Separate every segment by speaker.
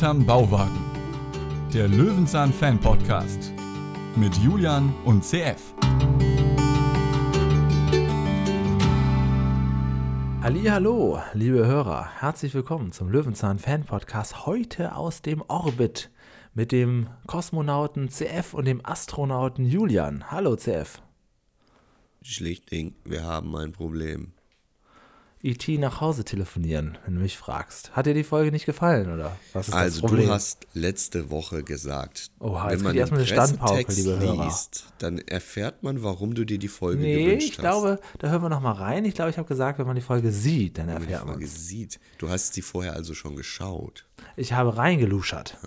Speaker 1: hinterm Bauwagen. Der Löwenzahn Fan Podcast mit Julian und CF.
Speaker 2: Hallo, liebe Hörer, herzlich willkommen zum Löwenzahn Fan Podcast heute aus dem Orbit mit dem Kosmonauten CF und dem Astronauten Julian. Hallo CF.
Speaker 3: Schlichting, wir haben ein Problem.
Speaker 2: E.T. nach Hause telefonieren, wenn du mich fragst. Hat dir die Folge nicht gefallen, oder?
Speaker 3: Was ist also, das Problem? du hast letzte Woche gesagt,
Speaker 2: Oha, wenn man eine Standpauke, liebe Hörer. liest,
Speaker 3: dann erfährt man, warum du dir die Folge
Speaker 2: nee,
Speaker 3: gewünscht
Speaker 2: hast. ich glaube, da hören wir nochmal rein. Ich glaube, ich habe gesagt, wenn man die Folge sieht, dann erfährt man. Wenn man die Folge
Speaker 3: sieht. Du hast sie vorher also schon geschaut.
Speaker 2: Ich habe reingeluschert.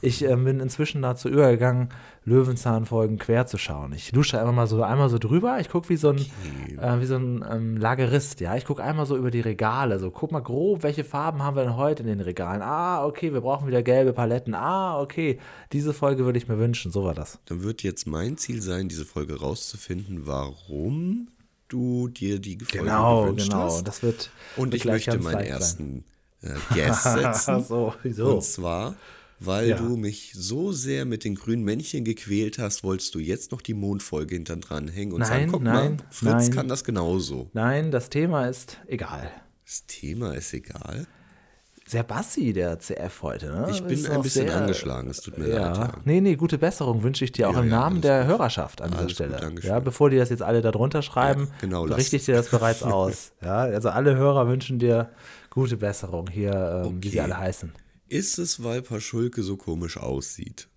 Speaker 2: Ich äh, bin inzwischen dazu übergegangen, Löwenzahnfolgen quer zu schauen. Ich lusche einmal mal so einmal so drüber. Ich gucke wie so ein, okay. äh, wie so ein ähm, Lagerist. Ja, ich gucke einmal so über die Regale. So, guck mal grob, welche Farben haben wir denn heute in den Regalen? Ah, okay, wir brauchen wieder gelbe Paletten. Ah, okay, diese Folge würde ich mir wünschen. So war das.
Speaker 3: Dann wird jetzt mein Ziel sein, diese Folge rauszufinden, warum du dir die Folge
Speaker 2: genau,
Speaker 3: gewünscht
Speaker 2: genau.
Speaker 3: hast.
Speaker 2: Genau, das wird.
Speaker 3: Und ich möchte meinen ersten. Sein Guest setzen.
Speaker 2: so, wieso?
Speaker 3: Und zwar, weil ja. du mich so sehr mit den grünen Männchen gequält hast, wolltest du jetzt noch die Mondfolge hinter dran hängen und
Speaker 2: nein,
Speaker 3: sagen, guck
Speaker 2: nein,
Speaker 3: mal, Fritz
Speaker 2: nein.
Speaker 3: kann das genauso.
Speaker 2: Nein, das Thema ist egal.
Speaker 3: Das Thema ist egal?
Speaker 2: Sehr bassi, der CF heute. Ne?
Speaker 3: Ich bin ein bisschen sehr, angeschlagen, es tut mir ja. leid. Ja.
Speaker 2: Nee, nee, gute Besserung wünsche ich dir auch ja, im ja, Namen der gut. Hörerschaft an dieser Stelle. Gut, ja, bevor die das jetzt alle da drunter schreiben,
Speaker 3: genau,
Speaker 2: richte ich dir das bereits aus. Ja, also alle Hörer wünschen dir Gute Besserung hier, ähm, okay. wie sie alle heißen.
Speaker 3: Ist es, weil Paschulke so komisch aussieht?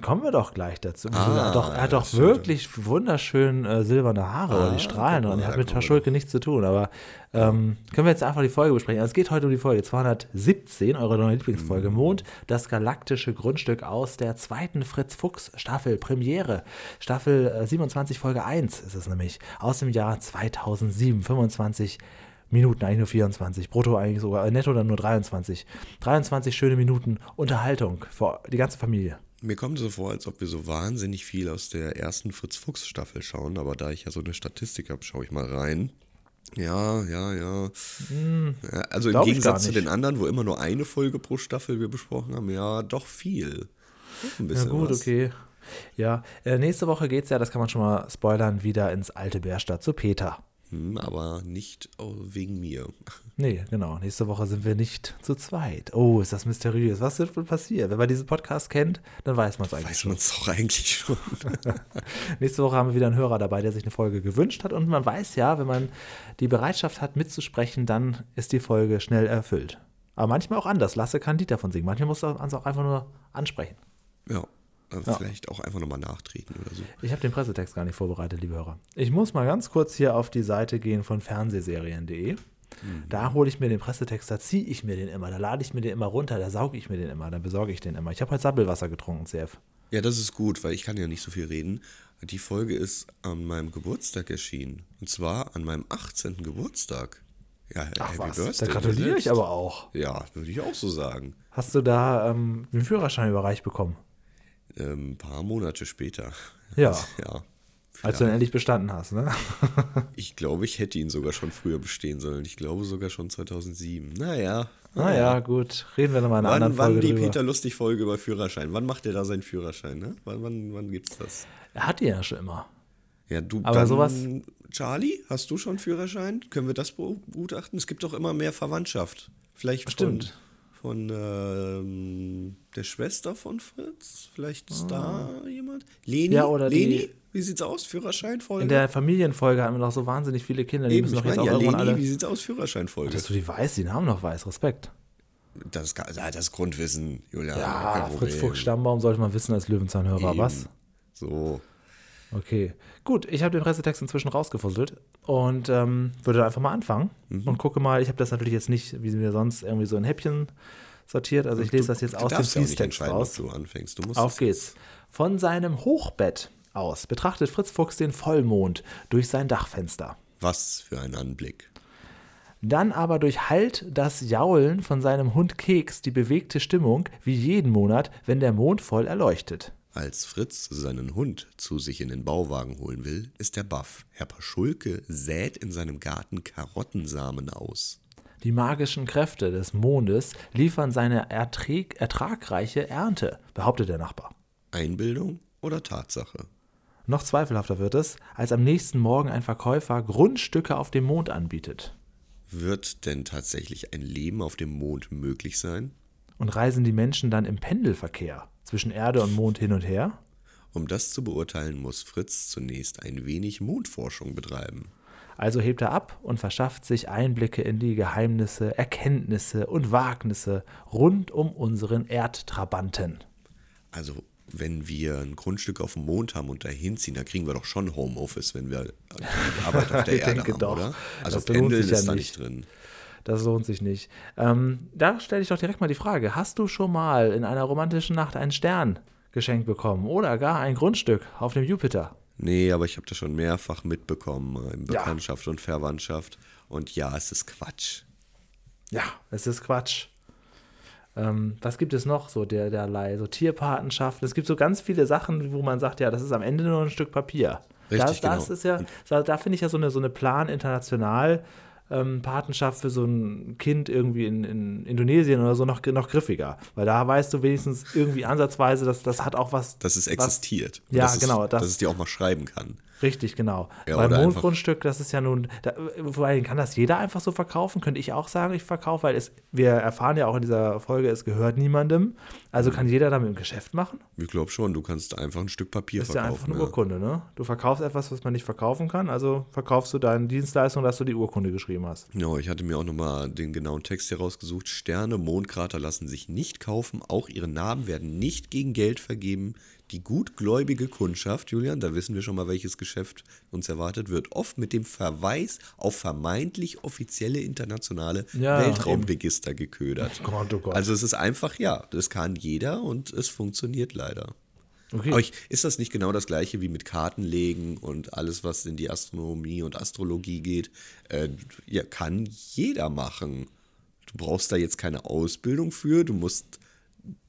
Speaker 2: Kommen wir doch gleich dazu. Ah, er hat doch, er hat doch wirklich wunderschön äh, silberne Haare ah, die Strahlen und er hat mit Paschulke nichts zu tun. Aber ähm, können wir jetzt einfach die Folge besprechen? Also es geht heute um die Folge 217, eure neue Lieblingsfolge. Mhm. Mond, das galaktische Grundstück aus der zweiten Fritz Fuchs Staffel, Premiere. Staffel äh, 27, Folge 1 ist es nämlich, aus dem Jahr 2007, 25 Minuten, eigentlich nur 24, brutto eigentlich sogar, äh, netto dann nur 23. 23 schöne Minuten Unterhaltung für die ganze Familie.
Speaker 3: Mir kommt so vor, als ob wir so wahnsinnig viel aus der ersten Fritz-Fuchs-Staffel schauen, aber da ich ja so eine Statistik habe, schaue ich mal rein. Ja, ja, ja.
Speaker 2: Hm,
Speaker 3: ja also im Gegensatz zu den anderen, wo immer nur eine Folge pro Staffel wir besprochen haben, ja, doch viel.
Speaker 2: Ein bisschen ja, gut, was. okay. Ja, äh, nächste Woche geht es ja, das kann man schon mal spoilern, wieder ins alte Bärstadt zu Peter.
Speaker 3: Hm, aber nicht wegen mir.
Speaker 2: Nee, genau. Nächste Woche sind wir nicht zu zweit. Oh, ist das mysteriös. Was wird wohl passieren? Wenn man diesen Podcast kennt, dann weiß man es eigentlich
Speaker 3: weiß schon. Weiß man es doch eigentlich schon.
Speaker 2: Nächste Woche haben wir wieder einen Hörer dabei, der sich eine Folge gewünscht hat. Und man weiß ja, wenn man die Bereitschaft hat, mitzusprechen, dann ist die Folge schnell erfüllt. Aber manchmal auch anders. Lasse kann Lied davon singen. Manchmal muss man es auch einfach nur ansprechen.
Speaker 3: Ja. Ja. Vielleicht auch einfach nochmal nachtreten oder so.
Speaker 2: Ich habe den Pressetext gar nicht vorbereitet, liebe Hörer. Ich muss mal ganz kurz hier auf die Seite gehen von fernsehserien.de. Mhm. Da hole ich mir den Pressetext, da ziehe ich mir den immer, da lade ich mir den immer runter, da sauge ich mir den immer, da besorge ich den immer. Ich habe heute Sabbelwasser getrunken, CF.
Speaker 3: Ja, das ist gut, weil ich kann ja nicht so viel reden. Die Folge ist an meinem Geburtstag erschienen. Und zwar an meinem 18. Geburtstag.
Speaker 2: Ja, Ach Happy was, Birthday. Da gratuliere ich aber auch.
Speaker 3: Ja, würde ich auch so sagen.
Speaker 2: Hast du da ähm, den Führerschein überreicht bekommen?
Speaker 3: Ähm, ein paar Monate später.
Speaker 2: Ja. ja. Als du ihn endlich bestanden hast, ne?
Speaker 3: ich glaube, ich hätte ihn sogar schon früher bestehen sollen. Ich glaube sogar schon 2007. Naja.
Speaker 2: Naja, gut. Reden wir nochmal in einer anderen
Speaker 3: Folge
Speaker 2: Wann die
Speaker 3: drüber. Peter Lustig-Folge über Führerschein? Wann macht er da seinen Führerschein, ne? Wann, wann, wann gibt's das?
Speaker 2: Er hat ihn ja schon immer.
Speaker 3: Ja, du,
Speaker 2: Aber dann, sowas.
Speaker 3: Charlie, hast du schon Führerschein? Können wir das begutachten? Es gibt doch immer mehr Verwandtschaft. Vielleicht
Speaker 2: Stimmt.
Speaker 3: Von, ähm, der Schwester von Fritz. Vielleicht ist ah. da jemand. Leni?
Speaker 2: Ja, oder
Speaker 3: Leni?
Speaker 2: Die,
Speaker 3: wie sieht's aus? Führerscheinfolge?
Speaker 2: In der Familienfolge haben wir noch so wahnsinnig viele Kinder. Die Eben, müssen doch jetzt auch ja, Leni, alle.
Speaker 3: Wie sieht's aus? Führerscheinfolge.
Speaker 2: Dass du die weißt, die Namen noch weißt. Respekt.
Speaker 3: Das ist das Grundwissen, Julian.
Speaker 2: Ja, Fritz Fuchs Stammbaum sollte man wissen als Löwenzahnhörer. Was?
Speaker 3: So.
Speaker 2: Okay, gut. Ich habe den Pressetext inzwischen rausgefusselt und ähm, würde einfach mal anfangen mhm. und gucke mal. Ich habe das natürlich jetzt nicht, wie wir sonst, irgendwie so in Häppchen sortiert. Also ich lese das jetzt aus dem Fließtext raus.
Speaker 3: Du anfängst. Du musst
Speaker 2: Auf geht's. Von seinem Hochbett aus betrachtet Fritz Fuchs den Vollmond durch sein Dachfenster.
Speaker 3: Was für ein Anblick.
Speaker 2: Dann aber durchhallt das Jaulen von seinem Hund Keks die bewegte Stimmung wie jeden Monat, wenn der Mond voll erleuchtet.
Speaker 3: Als Fritz seinen Hund zu sich in den Bauwagen holen will, ist er baff. Herr Paschulke sät in seinem Garten Karottensamen aus.
Speaker 2: Die magischen Kräfte des Mondes liefern seine erträg ertragreiche Ernte, behauptet der Nachbar.
Speaker 3: Einbildung oder Tatsache?
Speaker 2: Noch zweifelhafter wird es, als am nächsten Morgen ein Verkäufer Grundstücke auf dem Mond anbietet.
Speaker 3: Wird denn tatsächlich ein Leben auf dem Mond möglich sein?
Speaker 2: Und reisen die Menschen dann im Pendelverkehr zwischen Erde und Mond hin und her?
Speaker 3: Um das zu beurteilen, muss Fritz zunächst ein wenig Mondforschung betreiben.
Speaker 2: Also hebt er ab und verschafft sich Einblicke in die Geheimnisse, Erkenntnisse und Wagnisse rund um unseren Erdtrabanten.
Speaker 3: Also, wenn wir ein Grundstück auf dem Mond haben und dahin ziehen, dann kriegen wir doch schon Homeoffice, wenn wir Arbeit auf der Erde haben,
Speaker 2: doch.
Speaker 3: oder? Also
Speaker 2: Das
Speaker 3: Pendeln
Speaker 2: sich ja
Speaker 3: ist da
Speaker 2: nicht
Speaker 3: drin.
Speaker 2: Das lohnt sich nicht. Ähm, da stelle ich doch direkt mal die Frage: Hast du schon mal in einer romantischen Nacht einen Stern geschenkt bekommen oder gar ein Grundstück auf dem Jupiter?
Speaker 3: Nee, aber ich habe das schon mehrfach mitbekommen äh, in
Speaker 2: Ja.
Speaker 3: Bekanntschaft und Verwandtschaft. Und ja, es ist Quatsch.
Speaker 2: Ja, es ist Quatsch. Ähm, was gibt es noch so der, derlei? So Tierpatenschaften. Es gibt so ganz viele Sachen, wo man sagt, ja, das ist am Ende nur ein Stück Papier.
Speaker 3: Richtig,
Speaker 2: das, das
Speaker 3: genau.
Speaker 2: ist ja, da, da finde ich ja so eine, so eine Plan international. Ähm, Patenschaft für so ein Kind irgendwie in, in Indonesien oder so noch, noch griffiger. Weil da weißt du wenigstens irgendwie ansatzweise, dass das hat auch was.
Speaker 3: Dass es
Speaker 2: was,
Speaker 3: existiert. Und
Speaker 2: Ja,
Speaker 3: dass
Speaker 2: genau,
Speaker 3: Es,
Speaker 2: das-
Speaker 3: dass es dir auch mal schreiben kann.
Speaker 2: Richtig, genau.
Speaker 3: Ja, einfach-
Speaker 2: Mondgrundstück, das ist ja nun, da, vor allem kann das jeder einfach so verkaufen, könnte ich auch sagen, ich verkaufe, weil es, wir erfahren ja auch in dieser Folge, es gehört niemandem. Also
Speaker 3: Mhm.
Speaker 2: kann jeder damit ein Geschäft machen.
Speaker 3: Ich glaube schon, du kannst einfach ein Stück Papier
Speaker 2: Das ist ja einfach
Speaker 3: verkaufen.
Speaker 2: eine Urkunde, ne? Du verkaufst etwas, was man nicht verkaufen kann, also verkaufst du deine Dienstleistung, dass du die Urkunde geschrieben hast.
Speaker 3: Genau, ich hatte mir auch nochmal den genauen Text hier rausgesucht. Sterne, Mondkrater lassen sich nicht kaufen, auch ihre Namen werden nicht gegen Geld vergeben. Die gutgläubige Kundschaft, Julian, da wissen wir schon mal, welches Geschäft uns erwartet, wird oft mit dem Verweis auf vermeintlich offizielle internationale
Speaker 2: Ja,
Speaker 3: Weltraumregister geködert.
Speaker 2: Gott, oh Gott.
Speaker 3: Also es ist einfach, ja, das kann jeder und es funktioniert leider.
Speaker 2: Okay.
Speaker 3: Aber ich, ist das nicht genau das gleiche wie mit Kartenlegen und alles, was in die Astronomie und Astrologie geht? Äh, ja, kann jeder machen. Du brauchst da jetzt keine Ausbildung für, du musst,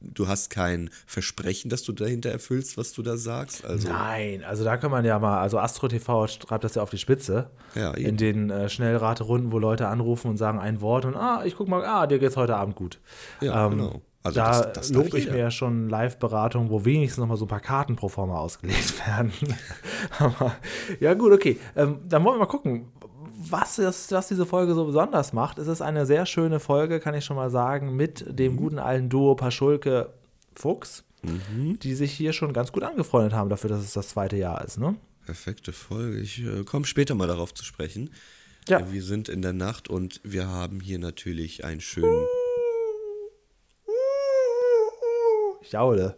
Speaker 3: du hast kein Versprechen, dass du dahinter erfüllst, was du da sagst. Also,
Speaker 2: Nein, also da kann man ja mal, also Astro TV schreibt das ja auf die Spitze.
Speaker 3: Ja, eben.
Speaker 2: in den äh, Schnellraterunden, wo Leute anrufen und sagen ein Wort und ah, ich guck mal, ah, dir geht's heute Abend gut.
Speaker 3: Ja, genau. Also
Speaker 2: da
Speaker 3: das- das
Speaker 2: lobe ich mir ja schon Live-Beratung, wo wenigstens noch mal so ein paar Karten pro forma ausgelegt werden. Aber ja, gut, okay. Ähm, dann wollen wir mal gucken, was, das, was diese Folge so besonders macht. Es ist eine sehr schöne Folge, kann ich schon mal sagen, mit
Speaker 3: Mhm.
Speaker 2: dem guten alten Duo Paschulke Fuchs, die sich hier schon ganz gut angefreundet haben dafür, dass es das zweite Jahr ist. Ne?
Speaker 3: perfekte Folge. Ich äh, komme später mal darauf zu sprechen.
Speaker 2: Ja.
Speaker 3: Wir sind in der Nacht und wir haben hier natürlich einen schönen.
Speaker 2: Ich jaule.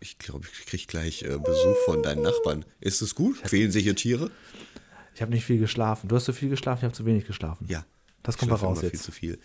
Speaker 3: Ich glaube, ich kriege gleich äh, Besuch von deinen Nachbarn. Ist es gut? Quälen sich hier Tiere?
Speaker 2: Ich habe nicht viel geschlafen. Du hast zu viel geschlafen, ich habe zu wenig geschlafen.
Speaker 3: Ja.
Speaker 2: Das kommt mal raus jetzt.
Speaker 3: Viel zu viel.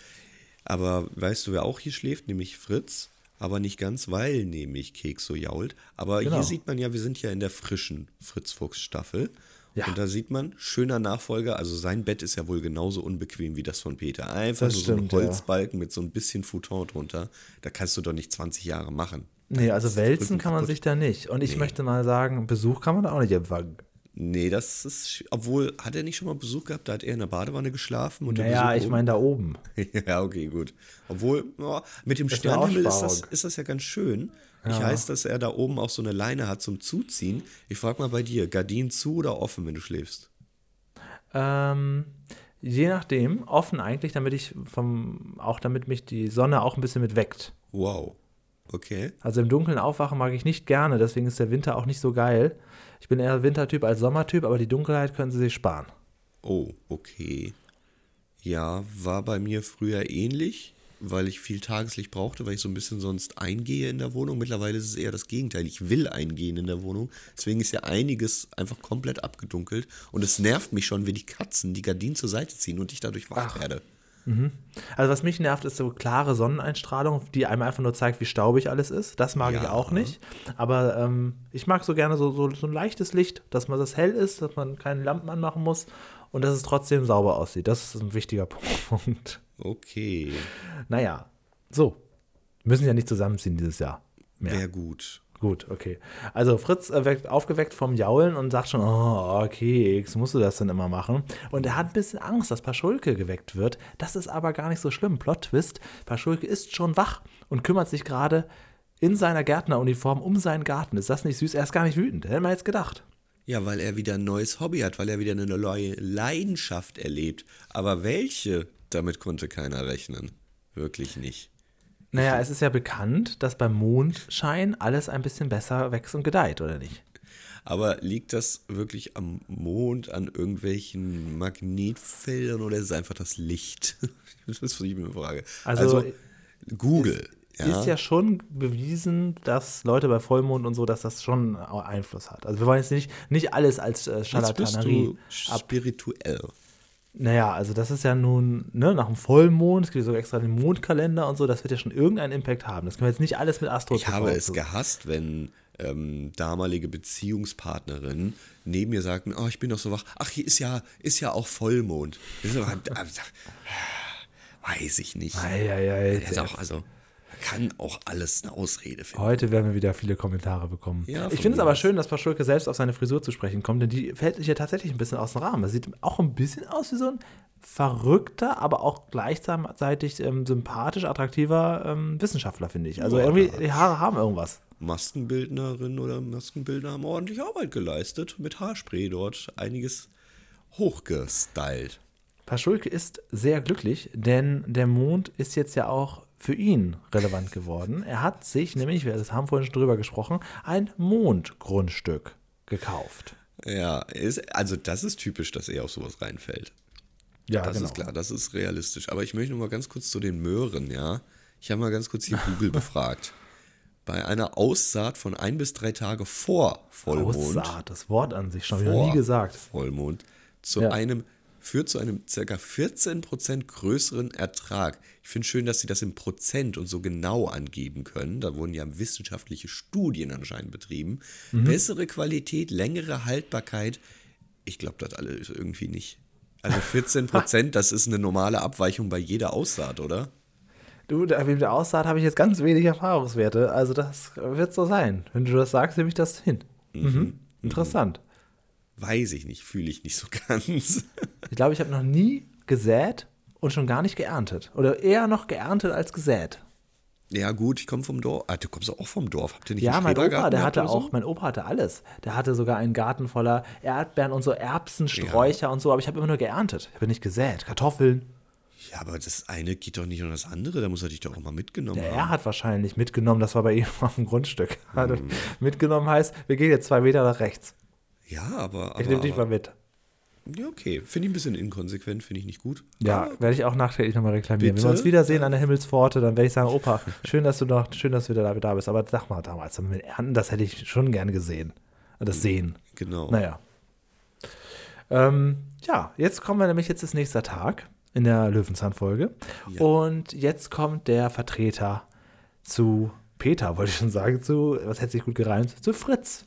Speaker 3: Aber weißt du, wer auch hier schläft? Nämlich Fritz. Aber nicht ganz, weil nämlich Keks so jault. Aber
Speaker 2: Genau.
Speaker 3: hier sieht man ja, wir sind ja in der frischen Fritz-Fuchs-Staffel.
Speaker 2: Ja.
Speaker 3: Und da sieht man, schöner Nachfolger, also sein Bett ist ja wohl genauso unbequem wie das von Peter. Einfach
Speaker 2: Das stimmt,
Speaker 3: so
Speaker 2: ja.
Speaker 3: ein Holzbalken mit so ein bisschen Futon drunter. Da kannst du doch nicht 20 Jahre machen.
Speaker 2: Nee, also wälzen kann man sich da nicht. Und ich
Speaker 3: Nee.
Speaker 2: möchte mal sagen, Besuch kann man da auch nicht empfangen.
Speaker 3: Nee, das ist, obwohl, hat er nicht schon mal Besuch gehabt? Da hat er in der Badewanne geschlafen und
Speaker 2: Naja, ich meine da oben.
Speaker 3: Ja, okay, gut. Obwohl, ja, mit dem
Speaker 2: Das ist eine
Speaker 3: Sternenhimmel ist das, ist das ja ganz schön. Ich heißt, dass er da oben auch so eine Leine hat zum Zuziehen. Ich frage mal bei dir, Gardinen zu oder offen, wenn du schläfst?
Speaker 2: Ähm, je nachdem, offen eigentlich, damit ich vom, auch damit mich die Sonne auch ein bisschen mit weckt.
Speaker 3: Wow. Okay.
Speaker 2: Also im Dunkeln aufwachen mag ich nicht gerne, deswegen ist der Winter auch nicht so geil. Ich bin eher Wintertyp als Sommertyp, aber die Dunkelheit können sie sich sparen.
Speaker 3: Oh, okay. Ja, war bei mir früher ähnlich, weil ich viel Tageslicht brauchte, weil ich so ein bisschen sonst eingehe in der Wohnung. Mittlerweile ist es eher das Gegenteil. Ich will eingehen in der Wohnung. Deswegen ist ja einiges einfach komplett abgedunkelt. Und es nervt mich schon, wenn die Katzen die Gardinen zur Seite ziehen und ich dadurch wach werde.
Speaker 2: Also was mich nervt, ist so klare Sonneneinstrahlung, die einem einfach nur zeigt, wie staubig alles ist. Das mag ich
Speaker 3: Ja.
Speaker 2: auch nicht. Aber ähm, ich mag so gerne so, so, so ein leichtes Licht, dass man das hell ist, dass man keine Lampen anmachen muss und dass es trotzdem sauber aussieht. Das ist ein wichtiger Punkt.
Speaker 3: Okay.
Speaker 2: Naja, so. Müssen ja nicht zusammenziehen dieses Jahr. Mehr.
Speaker 3: Wäre gut.
Speaker 2: Gut, okay. Also Fritz äh, wird aufgeweckt vom Jaulen und sagt schon, oh, Keks, musst du das denn immer machen? Und er hat ein bisschen Angst, dass Paschulke geweckt wird. Das ist aber gar nicht so schlimm. Plot-Twist, Paschulke ist schon wach und kümmert sich gerade in seiner Gärtneruniform um seinen Garten. Ist das nicht süß? Er ist gar nicht wütend. Hätte man jetzt gedacht.
Speaker 3: Ja, weil er wieder ein neues Hobby hat, weil er wieder eine neue Leidenschaft erlebt. Aber welche? Damit konnte keiner rechnen. Wirklich nicht.
Speaker 2: Naja, es ist ja bekannt, dass beim Mondschein alles ein bisschen besser wächst und gedeiht, oder nicht?
Speaker 3: Aber liegt das wirklich am Mond, an irgendwelchen Magnetfeldern oder ist es einfach das Licht? das ist für mich eine Frage.
Speaker 2: Also,
Speaker 3: Also, Google.
Speaker 2: Ist ja. ist ja schon bewiesen, dass Leute bei Vollmond und so, dass das schon Einfluss hat. Also wir wollen jetzt nicht, nicht alles als äh,
Speaker 3: Jetzt bist
Speaker 2: Scharlatanerie
Speaker 3: du spirituell.
Speaker 2: Naja, also das ist ja nun ne, nach dem Vollmond, es gibt sogar extra den Mondkalender und so, das wird ja schon irgendeinen Impact haben. Das können wir jetzt nicht alles mit Astro
Speaker 3: Ich habe es gehasst, wenn ähm, damalige Beziehungspartnerinnen neben mir sagten, oh, ich bin doch so wach. Ach, hier ist ja, ist ja auch Vollmond. Ist aber, weiß ich nicht. Das ist auch, also, kann auch alles eine Ausrede finden.
Speaker 2: Heute werden wir wieder viele Kommentare bekommen.
Speaker 3: Ja,
Speaker 2: ich finde es aber schön, dass Paschulke selbst auf seine Frisur zu sprechen kommt, denn die fällt sich ja tatsächlich ein bisschen aus dem Rahmen. Er sieht auch ein bisschen aus wie so ein verrückter, aber auch gleichzeitig ähm, sympathisch, attraktiver ähm, Wissenschaftler, finde ich. Also
Speaker 3: Ja,
Speaker 2: irgendwie, die Haare haben irgendwas.
Speaker 3: Maskenbildnerin oder Maskenbildner haben ordentlich Arbeit geleistet. Mit Haarspray dort einiges hochgestylt.
Speaker 2: Paschulke ist sehr glücklich, denn der Mond ist jetzt ja auch für ihn relevant geworden. Er hat sich nämlich, wir haben vorhin schon drüber gesprochen, ein Mondgrundstück gekauft.
Speaker 3: Ja, ist, also das ist typisch, dass er auf sowas reinfällt.
Speaker 2: Ja,
Speaker 3: Das ist klar, das ist realistisch. Aber ich möchte noch mal ganz kurz zu den Möhren, ja. Ich habe mal ganz kurz hier Google befragt. Bei einer Aussaat von ein bis drei Tage vor Vollmond,
Speaker 2: Aussaat, das Wort an sich schon wieder
Speaker 3: vor
Speaker 2: nie gesagt.
Speaker 3: Vollmond, zu
Speaker 2: Ja.
Speaker 3: einem führt zu einem ca. 14% größeren Ertrag. Ich finde schön, dass sie das in Prozent und so genau angeben können. Da wurden ja wissenschaftliche Studien anscheinend betrieben.
Speaker 2: Mhm.
Speaker 3: Bessere Qualität, längere Haltbarkeit. Ich glaube das alles irgendwie nicht. Also 14%, das ist eine normale Abweichung bei jeder Aussaat, oder?
Speaker 2: Du, mit der Aussaat habe ich jetzt ganz wenig Erfahrungswerte. Also das wird so sein. Wenn du das sagst, nehme ich das hin. Mhm. Interessant.
Speaker 3: Weiß ich nicht, fühle ich nicht so ganz.
Speaker 2: Ich glaube, ich habe noch nie gesät und schon gar nicht geerntet. Oder eher noch geerntet als gesät.
Speaker 3: ja gut, ich komme vom Dorf. Ah, du kommst auch vom Dorf. Habt ihr nicht
Speaker 2: Ja,
Speaker 3: einen
Speaker 2: mein Opa, der hatte
Speaker 3: oder so?
Speaker 2: auch, mein Opa hatte alles. Der hatte sogar einen Garten voller Erdbeeren und so Erbsen, Sträucher und so, aber ich habe immer nur geerntet. Ich habe nicht gesät. Kartoffeln.
Speaker 3: Ja, aber das eine geht doch nicht um das andere. Da muss er dich doch auch mal mitgenommen
Speaker 2: Der
Speaker 3: haben.
Speaker 2: er hat wahrscheinlich mitgenommen, das war bei ihm auf dem Grundstück.
Speaker 3: Mhm.
Speaker 2: Mitgenommen heißt, wir gehen jetzt zwei Meter nach rechts.
Speaker 3: Ja, aber. aber
Speaker 2: Ich nehme dich mal mit.
Speaker 3: Ja, okay. Finde ich ein bisschen inkonsequent, finde ich nicht gut.
Speaker 2: Ja, werde ich auch nachträglich nochmal reklamieren.
Speaker 3: Bitte?
Speaker 2: Wenn wir uns wiedersehen an der Himmelspforte, dann werde ich sagen, Opa, schön, dass du noch, schön, dass du wieder da, da bist. Aber sag mal damals, mit Ernten, das hätte ich schon gern gesehen. Das Sehen.
Speaker 3: Genau.
Speaker 2: Naja. Ähm, ja, jetzt kommen wir nämlich, jetzt ist nächster Tag in der Löwenzahn-Folge.
Speaker 3: Ja.
Speaker 2: Und jetzt kommt der Vertreter zu Peter, wollte ich schon sagen, zu, was hätte sich gut gereimt, zu Fritz.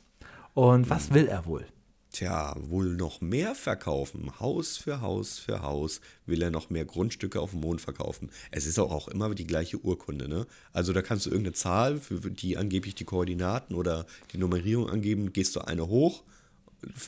Speaker 2: Und was will er wohl?
Speaker 3: Tja, wohl noch mehr verkaufen. Haus für Haus für Haus will er noch mehr Grundstücke auf dem Mond verkaufen. Es ist auch, auch immer die gleiche Urkunde, ne? Also da kannst du irgendeine Zahl, für die angeblich die Koordinaten oder die Nummerierung angeben, gehst du eine hoch,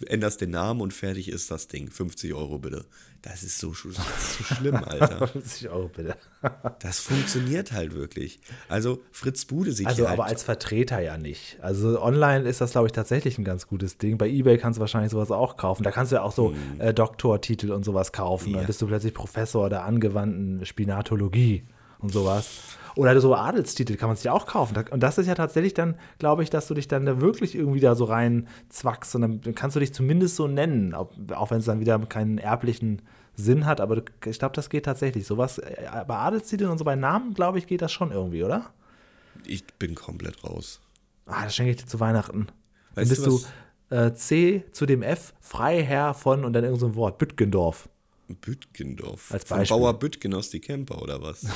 Speaker 3: änderst den Namen und fertig ist das Ding. 50 Euro bitte. Das ist so, das ist so schlimm, Alter.
Speaker 2: 50 Euro bitte.
Speaker 3: Das funktioniert halt wirklich. Also Fritz Bude sieht
Speaker 2: Also aber
Speaker 3: halt,
Speaker 2: als Vertreter ja nicht. Also online ist das, glaube ich, tatsächlich ein ganz gutes Ding. Bei Ebay kannst du wahrscheinlich sowas auch kaufen. Da kannst du ja auch so äh, Doktortitel und sowas kaufen. Dann.
Speaker 3: Ja.
Speaker 2: bist du plötzlich Professor der angewandten Spinatologie und sowas. Oder so Adelstitel kann man sich auch kaufen. Und das ist ja tatsächlich dann, glaube ich, dass du dich dann da wirklich irgendwie da so rein zwackst. Und dann kannst du dich zumindest so nennen, auch, wenn es dann wieder keinen erblichen Sinn hat. Aber ich glaube, das geht tatsächlich. Sowas, äh, bei Adelstiteln und so bei Namen, glaube ich, geht das schon irgendwie, oder?
Speaker 3: ich bin komplett raus.
Speaker 2: Ah, das schenke ich dir zu Weihnachten. Dann
Speaker 3: Weißt
Speaker 2: bist
Speaker 3: du,
Speaker 2: du, äh, C zu dem F, Freiherr von und dann irgend so ein Wort, Büttgendorf.
Speaker 3: Büttgendorf.
Speaker 2: Als Beispiel.
Speaker 3: Bauer Büttgen aus die Camper oder was?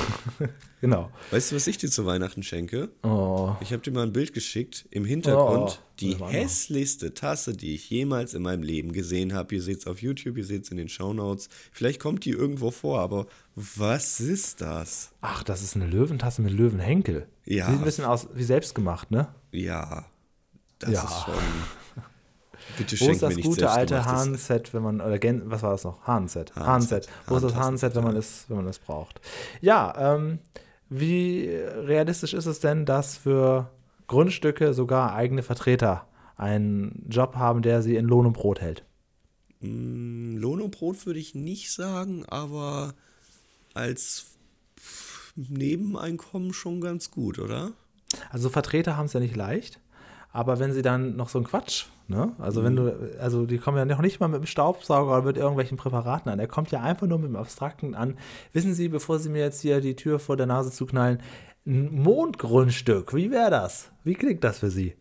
Speaker 2: Genau.
Speaker 3: weißt du, was ich dir zu Weihnachten schenke?
Speaker 2: Oh,
Speaker 3: Ich habe dir mal ein Bild geschickt. Im Hintergrund
Speaker 2: Oh,
Speaker 3: die hässlichste Tasse, die ich jemals in meinem Leben gesehen habe. Ihr seht es auf YouTube, ihr seht es in den Shownotes. Vielleicht kommt die irgendwo vor, aber was ist das?
Speaker 2: ach, das ist eine Löwentasse mit Löwenhenkel.
Speaker 3: Ja.
Speaker 2: Sieht ein bisschen aus wie selbstgemacht, ne?
Speaker 3: Ja, Das
Speaker 2: Ja.
Speaker 3: ist schon. Bitte
Speaker 2: Wo ist das gute alte. Hahn-Set, wenn man, oder Gen, was war das noch? Hahn-Set.
Speaker 3: Hahn-Set.
Speaker 2: Wo ist das Hahn-Set, wenn man es, wenn man es braucht? Ja, ähm, wie realistisch ist es denn, dass für Grundstücke sogar eigene Vertreter einen Job haben, der sie in Lohn und Brot hält?
Speaker 3: Mm, Lohn und Brot würde ich nicht sagen, aber als Nebeneinkommen schon ganz gut, oder?
Speaker 2: Also Vertreter haben es ja nicht leicht, aber wenn sie dann noch so einen Quatsch, ne? Also wenn du, also die kommen ja noch nicht mal mit dem Staubsauger oder mit irgendwelchen Präparaten an. Er kommt ja einfach nur mit dem Abstrakten an. Wissen Sie, bevor Sie mir jetzt hier die Tür vor der Nase zuknallen, ein Mondgrundstück, wie wäre das? Wie klingt das für Sie?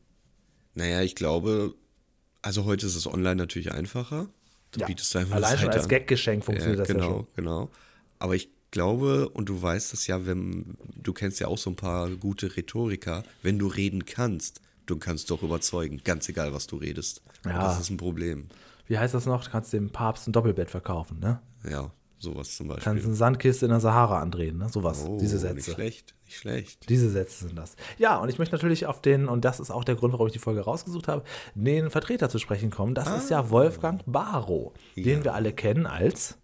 Speaker 3: Naja, ich glaube, also heute ist es online natürlich einfacher. Du
Speaker 2: Ja,
Speaker 3: bietest einfach
Speaker 2: Allein schon als. Gaggeschenk funktioniert
Speaker 3: ja,
Speaker 2: das
Speaker 3: genau,
Speaker 2: ja schon.
Speaker 3: Genau, Aber ich glaube, und du weißt das ja, wenn du kennst ja auch so ein paar gute Rhetoriker, wenn du reden kannst, du kannst doch überzeugen, ganz egal, was du redest.
Speaker 2: Ja.
Speaker 3: das ist ein Problem.
Speaker 2: Wie heißt das noch? Du kannst dem Papst ein Doppelbett verkaufen, ne?
Speaker 3: Ja, sowas zum Beispiel.
Speaker 2: Kannst eine Sandkiste in der Sahara andrehen, ne? Sowas,
Speaker 3: oh,
Speaker 2: diese
Speaker 3: Nicht
Speaker 2: Sätze.
Speaker 3: schlecht, nicht schlecht.
Speaker 2: Diese Sätze sind das. Ja, und ich möchte natürlich auf den, und das ist auch der Grund, warum ich die Folge rausgesucht habe, den Vertreter zu sprechen kommen. Das ist ja Wolfgang Barrow, den wir alle kennen als,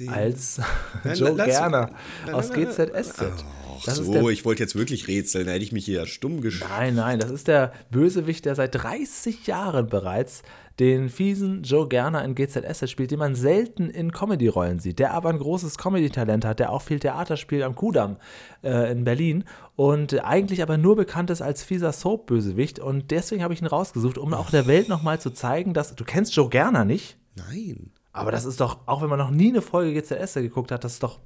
Speaker 3: Den-
Speaker 2: als
Speaker 3: Nein,
Speaker 2: Joe
Speaker 3: lass-
Speaker 2: Gerner
Speaker 3: nein,
Speaker 2: aus
Speaker 3: nein.
Speaker 2: GZSZ.
Speaker 3: Ach
Speaker 2: Das ist
Speaker 3: so,
Speaker 2: der
Speaker 3: ich wollte jetzt wirklich rätseln, da hätte ich mich hier ja stumm geschrieben.
Speaker 2: Nein, nein, das ist der Bösewicht, der seit 30 Jahren bereits den fiesen Joe Gerner in GZSZ spielt, den man selten in Comedy-Rollen sieht, der aber ein großes Comedy-Talent hat, der auch viel Theater spielt am Kudamm äh, in Berlin und eigentlich aber nur bekannt ist als fieser Soap-Bösewicht und deswegen habe ich ihn rausgesucht, um auch der Welt nochmal zu zeigen, dass du kennst Joe Gerner nicht,
Speaker 3: Nein.
Speaker 2: Aber das ist doch, auch wenn man noch nie eine Folge GZSZ geguckt hat, das ist doch,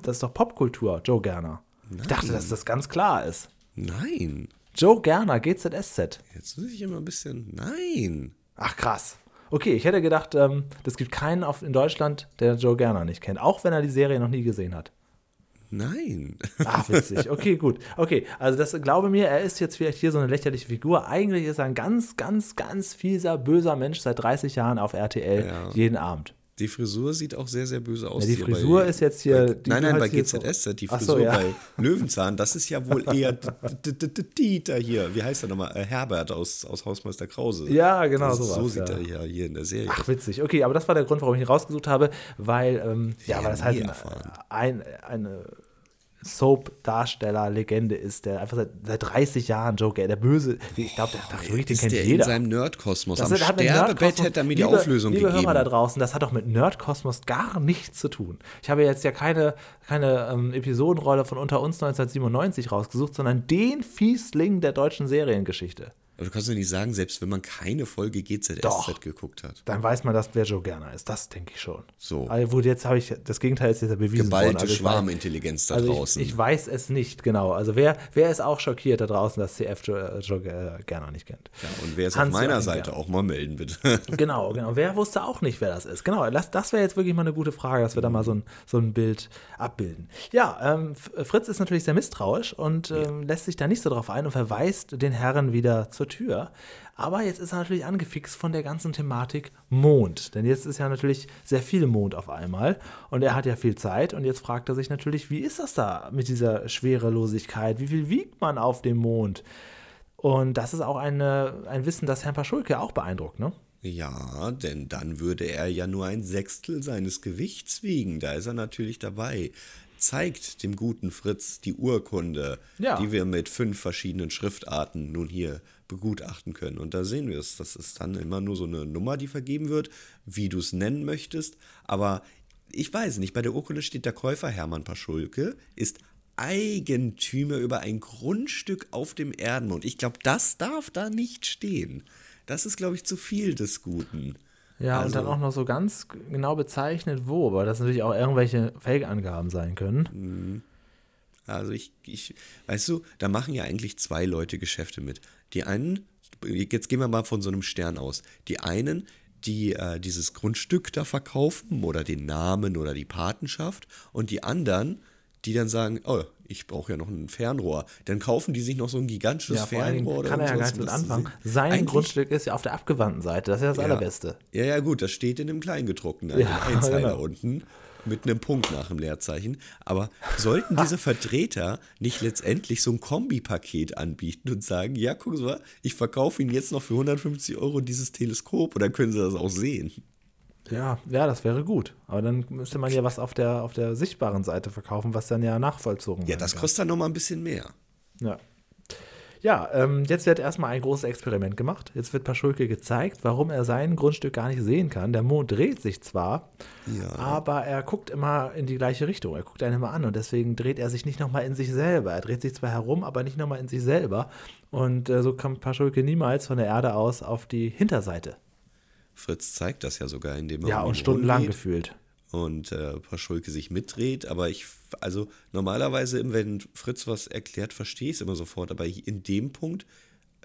Speaker 2: das ist doch Popkultur, Joe Gerner. Ich dachte, dass das ganz klar ist.
Speaker 3: Nein.
Speaker 2: Joe Gerner, GZSZ.
Speaker 3: Jetzt muss ich immer ein bisschen. Nein.
Speaker 2: Ach krass. Okay, ich hätte gedacht, ähm, es gibt keinen auf, in Deutschland, der Joe Gerner nicht kennt, auch wenn er die Serie noch nie gesehen hat.
Speaker 3: Nein.
Speaker 2: Ach, witzig. Okay, gut. Okay, also das glaube mir, er ist jetzt vielleicht hier so eine lächerliche Figur. Eigentlich ist er ein ganz, ganz, ganz fieser, böser Mensch seit 30 Jahren auf RTL
Speaker 3: Ja.
Speaker 2: jeden Abend.
Speaker 3: Die Frisur sieht auch sehr, sehr böse aus.
Speaker 2: Ja, die Frisur
Speaker 3: bei,
Speaker 2: ist jetzt hier-
Speaker 3: Bei, nein, nein, bei
Speaker 2: so-
Speaker 3: GZS, die Frisur
Speaker 2: so, ja.
Speaker 3: bei Löwenzahn, das ist ja wohl eher Dieter hier. Wie heißt er nochmal? Äh, Herbert aus, aus Hausmeister Krause.
Speaker 2: Ja, genau,
Speaker 3: das,
Speaker 2: sowas,
Speaker 3: So sieht
Speaker 2: ja.
Speaker 3: er ja hier in der Serie.
Speaker 2: Ach, witzig. Okay, aber das war der Grund, warum ich ihn rausgesucht habe, weil, ähm, ja, weil das halt ein, eine Soap-Darsteller, Legende ist, der einfach seit, seit 30 Jahren Joker, der Böse, ich glaube, der, der, wirklich, den kennt
Speaker 3: der
Speaker 2: jeder.
Speaker 3: in seinem Nerdkosmos.
Speaker 2: Das
Speaker 3: Am
Speaker 2: hat
Speaker 3: Sterbebett hätte er mir die
Speaker 2: liebe,
Speaker 3: Auflösung
Speaker 2: liebe
Speaker 3: gegeben.
Speaker 2: Hörer da draußen, das hat doch mit Nerdkosmos gar nichts zu tun. Ich habe jetzt ja keine, keine ähm, Episodenrolle von Unter uns 1997 rausgesucht, sondern den Fiesling der deutschen Seriengeschichte.
Speaker 3: Aber du kannst doch nicht sagen, selbst wenn man keine Folge GZSZ
Speaker 2: Doch.
Speaker 3: geguckt hat.
Speaker 2: Dann weiß man, dass wer Joe Gerner ist. Das denke ich schon.
Speaker 3: So.
Speaker 2: Also, wo jetzt habe ich, das Gegenteil ist jetzt ja bewiesen worden.
Speaker 3: Geballte
Speaker 2: Also ich weiß-
Speaker 3: Schwarmintelligenz da
Speaker 2: Also
Speaker 3: draußen.
Speaker 2: ich, ich weiß es nicht, genau. Also wer, wer ist auch schockiert da draußen, dass CF Joe, Joe äh, Gerner nicht kennt?
Speaker 3: ja, und wer ist
Speaker 2: Hans
Speaker 3: auf meiner Seite, auch mal melden, bitte.
Speaker 2: Genau, genau. Wer wusste auch nicht, wer das ist? Genau, das, das wäre jetzt wirklich mal eine gute Frage, dass wir da mal so ein, so ein Bild abbilden. Ja, ähm, Fritz ist natürlich sehr misstrauisch und ähm, lässt sich da nicht so drauf ein und verweist den Herren wieder zur Tür. Aber jetzt ist er natürlich angefixt von der ganzen Thematik Mond. Denn jetzt ist ja natürlich sehr viel Mond auf einmal und er hat ja viel Zeit und jetzt fragt er sich natürlich, wie ist das da mit dieser Schwerelosigkeit? Wie viel wiegt man auf dem Mond? Und das ist auch eine, ein Wissen, das Herrn Paschulke auch beeindruckt, ne?
Speaker 3: Ja, denn dann würde er ja nur ein Sechstel seines Gewichts wiegen. Da ist er natürlich dabei. Zeigt dem guten Fritz die Urkunde,
Speaker 2: Ja.
Speaker 3: die wir mit fünf verschiedenen Schriftarten nun hier begutachten können. Und da sehen wir es. Das ist dann immer nur so eine Nummer, die vergeben wird, wie du es nennen möchtest. Aber ich weiß nicht, bei der Urkunde steht der Käufer Hermann Paschulke, ist Eigentümer über ein Grundstück auf dem Erdenmond. Ich glaube, das darf da nicht stehen. Das ist, glaube ich, zu viel des Guten.
Speaker 2: Ja, und
Speaker 3: Also-
Speaker 2: dann auch noch so ganz genau bezeichnet, wo, weil das natürlich auch irgendwelche Fake-Angaben sein können.
Speaker 3: Also ich, ich, weißt du, da machen ja eigentlich zwei Leute Geschäfte mit. Die einen, jetzt gehen wir mal von so einem Stern aus. Die einen, die äh, dieses Grundstück da verkaufen oder den Namen oder die Patenschaft und die anderen, die dann sagen, oh, ich brauche ja noch ein Fernrohr. Dann kaufen die sich noch so ein gigantisches
Speaker 2: Ja,
Speaker 3: Fernrohr oder
Speaker 2: kann er ja gar nichts mit anfangen. Sein
Speaker 3: Eigentlich-
Speaker 2: Grundstück ist ja auf der abgewandten Seite, das ist ja das
Speaker 3: Ja.
Speaker 2: Allerbeste.
Speaker 3: Ja, ja, gut, das steht in dem Kleingedruckten,
Speaker 2: Ja,
Speaker 3: ja, Einzeiler
Speaker 2: genau.
Speaker 3: unten. mit einem Punkt nach dem Leerzeichen. Aber sollten diese Vertreter nicht letztendlich so ein Kombipaket anbieten und sagen, ja, Sie mal, ich verkaufe Ihnen jetzt noch für 150 Euro dieses Teleskop und dann können Sie das auch sehen.
Speaker 2: Ja, ja, das wäre gut. Aber dann müsste man ja was auf der, auf der sichtbaren Seite verkaufen, was dann ja nachvollzogen
Speaker 3: Ja, das kostet dann nochmal ein bisschen mehr.
Speaker 2: Ja. Ja, ähm, jetzt wird erstmal ein großes Experiment gemacht. Jetzt wird Paschulke gezeigt, warum er sein Grundstück gar nicht sehen kann. Der Mond dreht sich zwar,
Speaker 3: Ja.
Speaker 2: aber er guckt immer in die gleiche Richtung. Er guckt einen immer an und deswegen dreht er sich nicht nochmal in sich selber. Er dreht sich zwar herum, aber nicht nochmal in sich selber. Und äh, so kommt Paschulke niemals von der Erde aus auf die Hinterseite.
Speaker 3: Fritz zeigt das ja sogar, indem er
Speaker 2: Ja,
Speaker 3: um
Speaker 2: und stundenlang gefühlt.
Speaker 3: und äh, Paschulke sich mitdreht. Aber ich, also normalerweise, wenn Fritz was erklärt, verstehe ich es immer sofort. Aber in dem Punkt,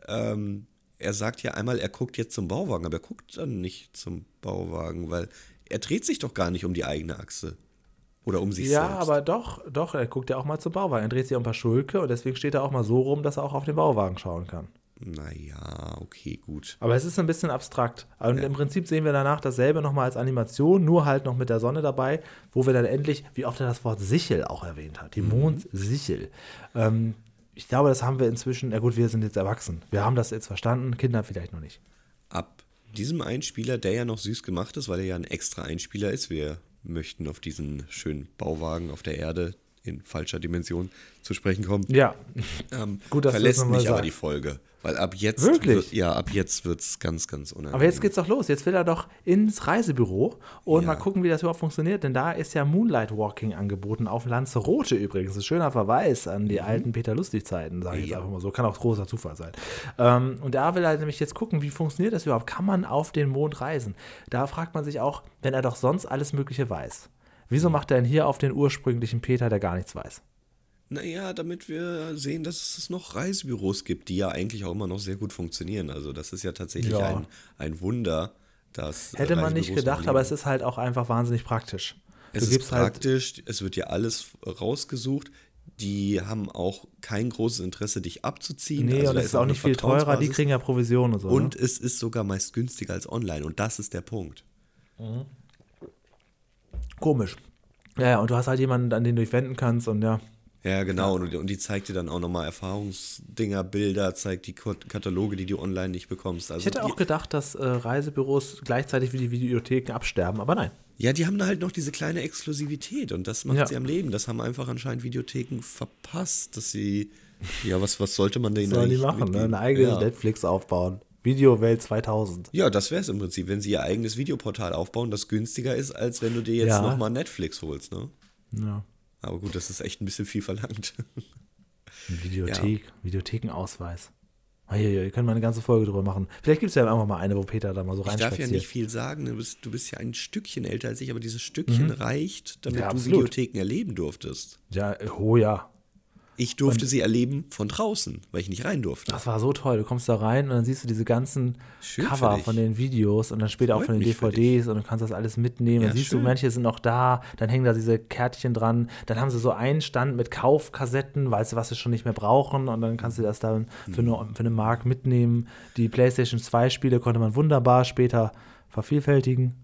Speaker 3: ähm, er sagt ja einmal, er guckt jetzt zum Bauwagen, aber er guckt dann nicht zum Bauwagen, weil er dreht sich doch gar nicht um die eigene Achse. Oder um sich
Speaker 2: Ja,
Speaker 3: selbst.
Speaker 2: aber doch, doch, er guckt ja auch mal zum Bauwagen. Er dreht sich um Paschulke und deswegen steht er auch mal so rum, dass er auch auf den Bauwagen schauen kann.
Speaker 3: Naja, okay, gut.
Speaker 2: Aber es ist ein bisschen abstrakt. Und im Prinzip sehen wir danach dasselbe nochmal als Animation, nur halt noch mit der Sonne dabei, wo wir dann endlich, wie oft er das Wort Sichel auch erwähnt hat, die Mondsichel. Ähm, ich glaube, das haben wir inzwischen, ja gut, wir sind jetzt erwachsen. Wir haben das jetzt verstanden, Kinder vielleicht noch nicht.
Speaker 3: Ab diesem Einspieler, der ja noch süß gemacht ist, weil er ja ein extra Einspieler ist, wir möchten auf diesen schönen Bauwagen auf der Erde in falscher Dimension zu sprechen kommen.
Speaker 2: Ja,
Speaker 3: Ähm,
Speaker 2: Gut, dass
Speaker 3: verlässt mich aber die Folge. Weil ab jetzt
Speaker 2: Wirklich?
Speaker 3: Wird, ja, ab jetzt wird es ganz, ganz unangenehm.
Speaker 2: aber jetzt geht's doch los. Jetzt will er doch ins Reisebüro und
Speaker 3: Ja.
Speaker 2: mal gucken, wie das überhaupt funktioniert. Denn da ist ja Moonlight Walking angeboten auf Lanzarote übrigens. Ein schöner Verweis an die alten Peter Lustig-Zeiten, sage ich jetzt
Speaker 3: Mhm. Ja.
Speaker 2: einfach mal so. Kann auch großer Zufall sein. Ähm, und da will er nämlich jetzt gucken, wie funktioniert das überhaupt? Kann man auf den Mond reisen? Da fragt man sich auch, wenn er doch sonst alles Mögliche weiß. Wieso macht er denn hier auf den ursprünglichen Peter, der gar nichts weiß?
Speaker 3: Naja, damit wir sehen, dass es noch Reisebüros gibt, die ja eigentlich auch immer noch sehr gut funktionieren. Also das ist ja tatsächlich
Speaker 2: Ja.
Speaker 3: ein, ein Wunder, dass
Speaker 2: Hätte man nicht gedacht, aber es ist halt auch einfach wahnsinnig praktisch.
Speaker 3: Es
Speaker 2: du
Speaker 3: ist
Speaker 2: halt
Speaker 3: praktisch, es wird ja alles rausgesucht. Die haben auch kein großes Interesse, dich abzuziehen.
Speaker 2: Nee,
Speaker 3: Also
Speaker 2: und es ist auch nicht viel teurer, die kriegen ja Provision und so.
Speaker 3: Und
Speaker 2: ne?
Speaker 3: es ist sogar meist günstiger als online. Und das ist der Punkt.
Speaker 2: Komisch. Ja, ja, und du hast halt jemanden, an den du dich wenden kannst und ja.
Speaker 3: Ja, genau. Und, und die zeigt dir dann auch nochmal Erfahrungsdinger, Bilder, zeigt die Kat- Kataloge, die du online nicht bekommst. Also
Speaker 2: Ich hätte auch gedacht, dass äh, Reisebüros gleichzeitig wie die Videotheken absterben, aber nein.
Speaker 3: Ja, die haben da halt noch diese kleine Exklusivität und das macht
Speaker 2: Ja.
Speaker 3: sie am Leben. Das haben einfach anscheinend Videotheken verpasst, dass sie. Ja, was, was sollte man denen
Speaker 2: Sollen die machen, ne? Eine eigene
Speaker 3: ja.
Speaker 2: Netflix aufbauen. Videowelt 2000.
Speaker 3: Ja, das wäre es im Prinzip, wenn sie ihr eigenes Videoportal aufbauen, das günstiger ist, als wenn du dir jetzt
Speaker 2: Ja.
Speaker 3: nochmal Netflix holst, ne?
Speaker 2: Ja.
Speaker 3: Aber gut, das ist echt ein bisschen viel verlangt.
Speaker 2: Videothek, Videothekenausweis. Oh, hier, hier, können wir eine ganze Folge drüber machen. Vielleicht gibt es ja einfach mal eine, wo Peter da mal so
Speaker 3: Ich darf ja nicht viel sagen, du bist, du bist ja ein Stückchen älter als ich, aber dieses Stückchen reicht, damit
Speaker 2: Mhm. Ja,
Speaker 3: du. Videotheken erleben durftest.
Speaker 2: Ja, oh ja.
Speaker 3: Ich durfte sie erleben von draußen, weil ich nicht rein durfte.
Speaker 2: Das war so toll. Du kommst da rein und dann siehst du diese ganzen
Speaker 3: Schön
Speaker 2: Cover von den Videos und dann später auch
Speaker 3: Freut
Speaker 2: von den DVDs und du kannst das alles mitnehmen.
Speaker 3: Ja,
Speaker 2: dann siehst du,
Speaker 3: schön.
Speaker 2: manche sind noch da, dann hängen da diese Kärtchen dran. Dann haben sie so einen Stand mit Kaufkassetten, weißt du, was sie schon nicht mehr brauchen und dann kannst du das dann für,
Speaker 3: Mhm.
Speaker 2: eine, für eine Mark mitnehmen. Die PlayStation 2 Spiele konnte man wunderbar später vervielfältigen.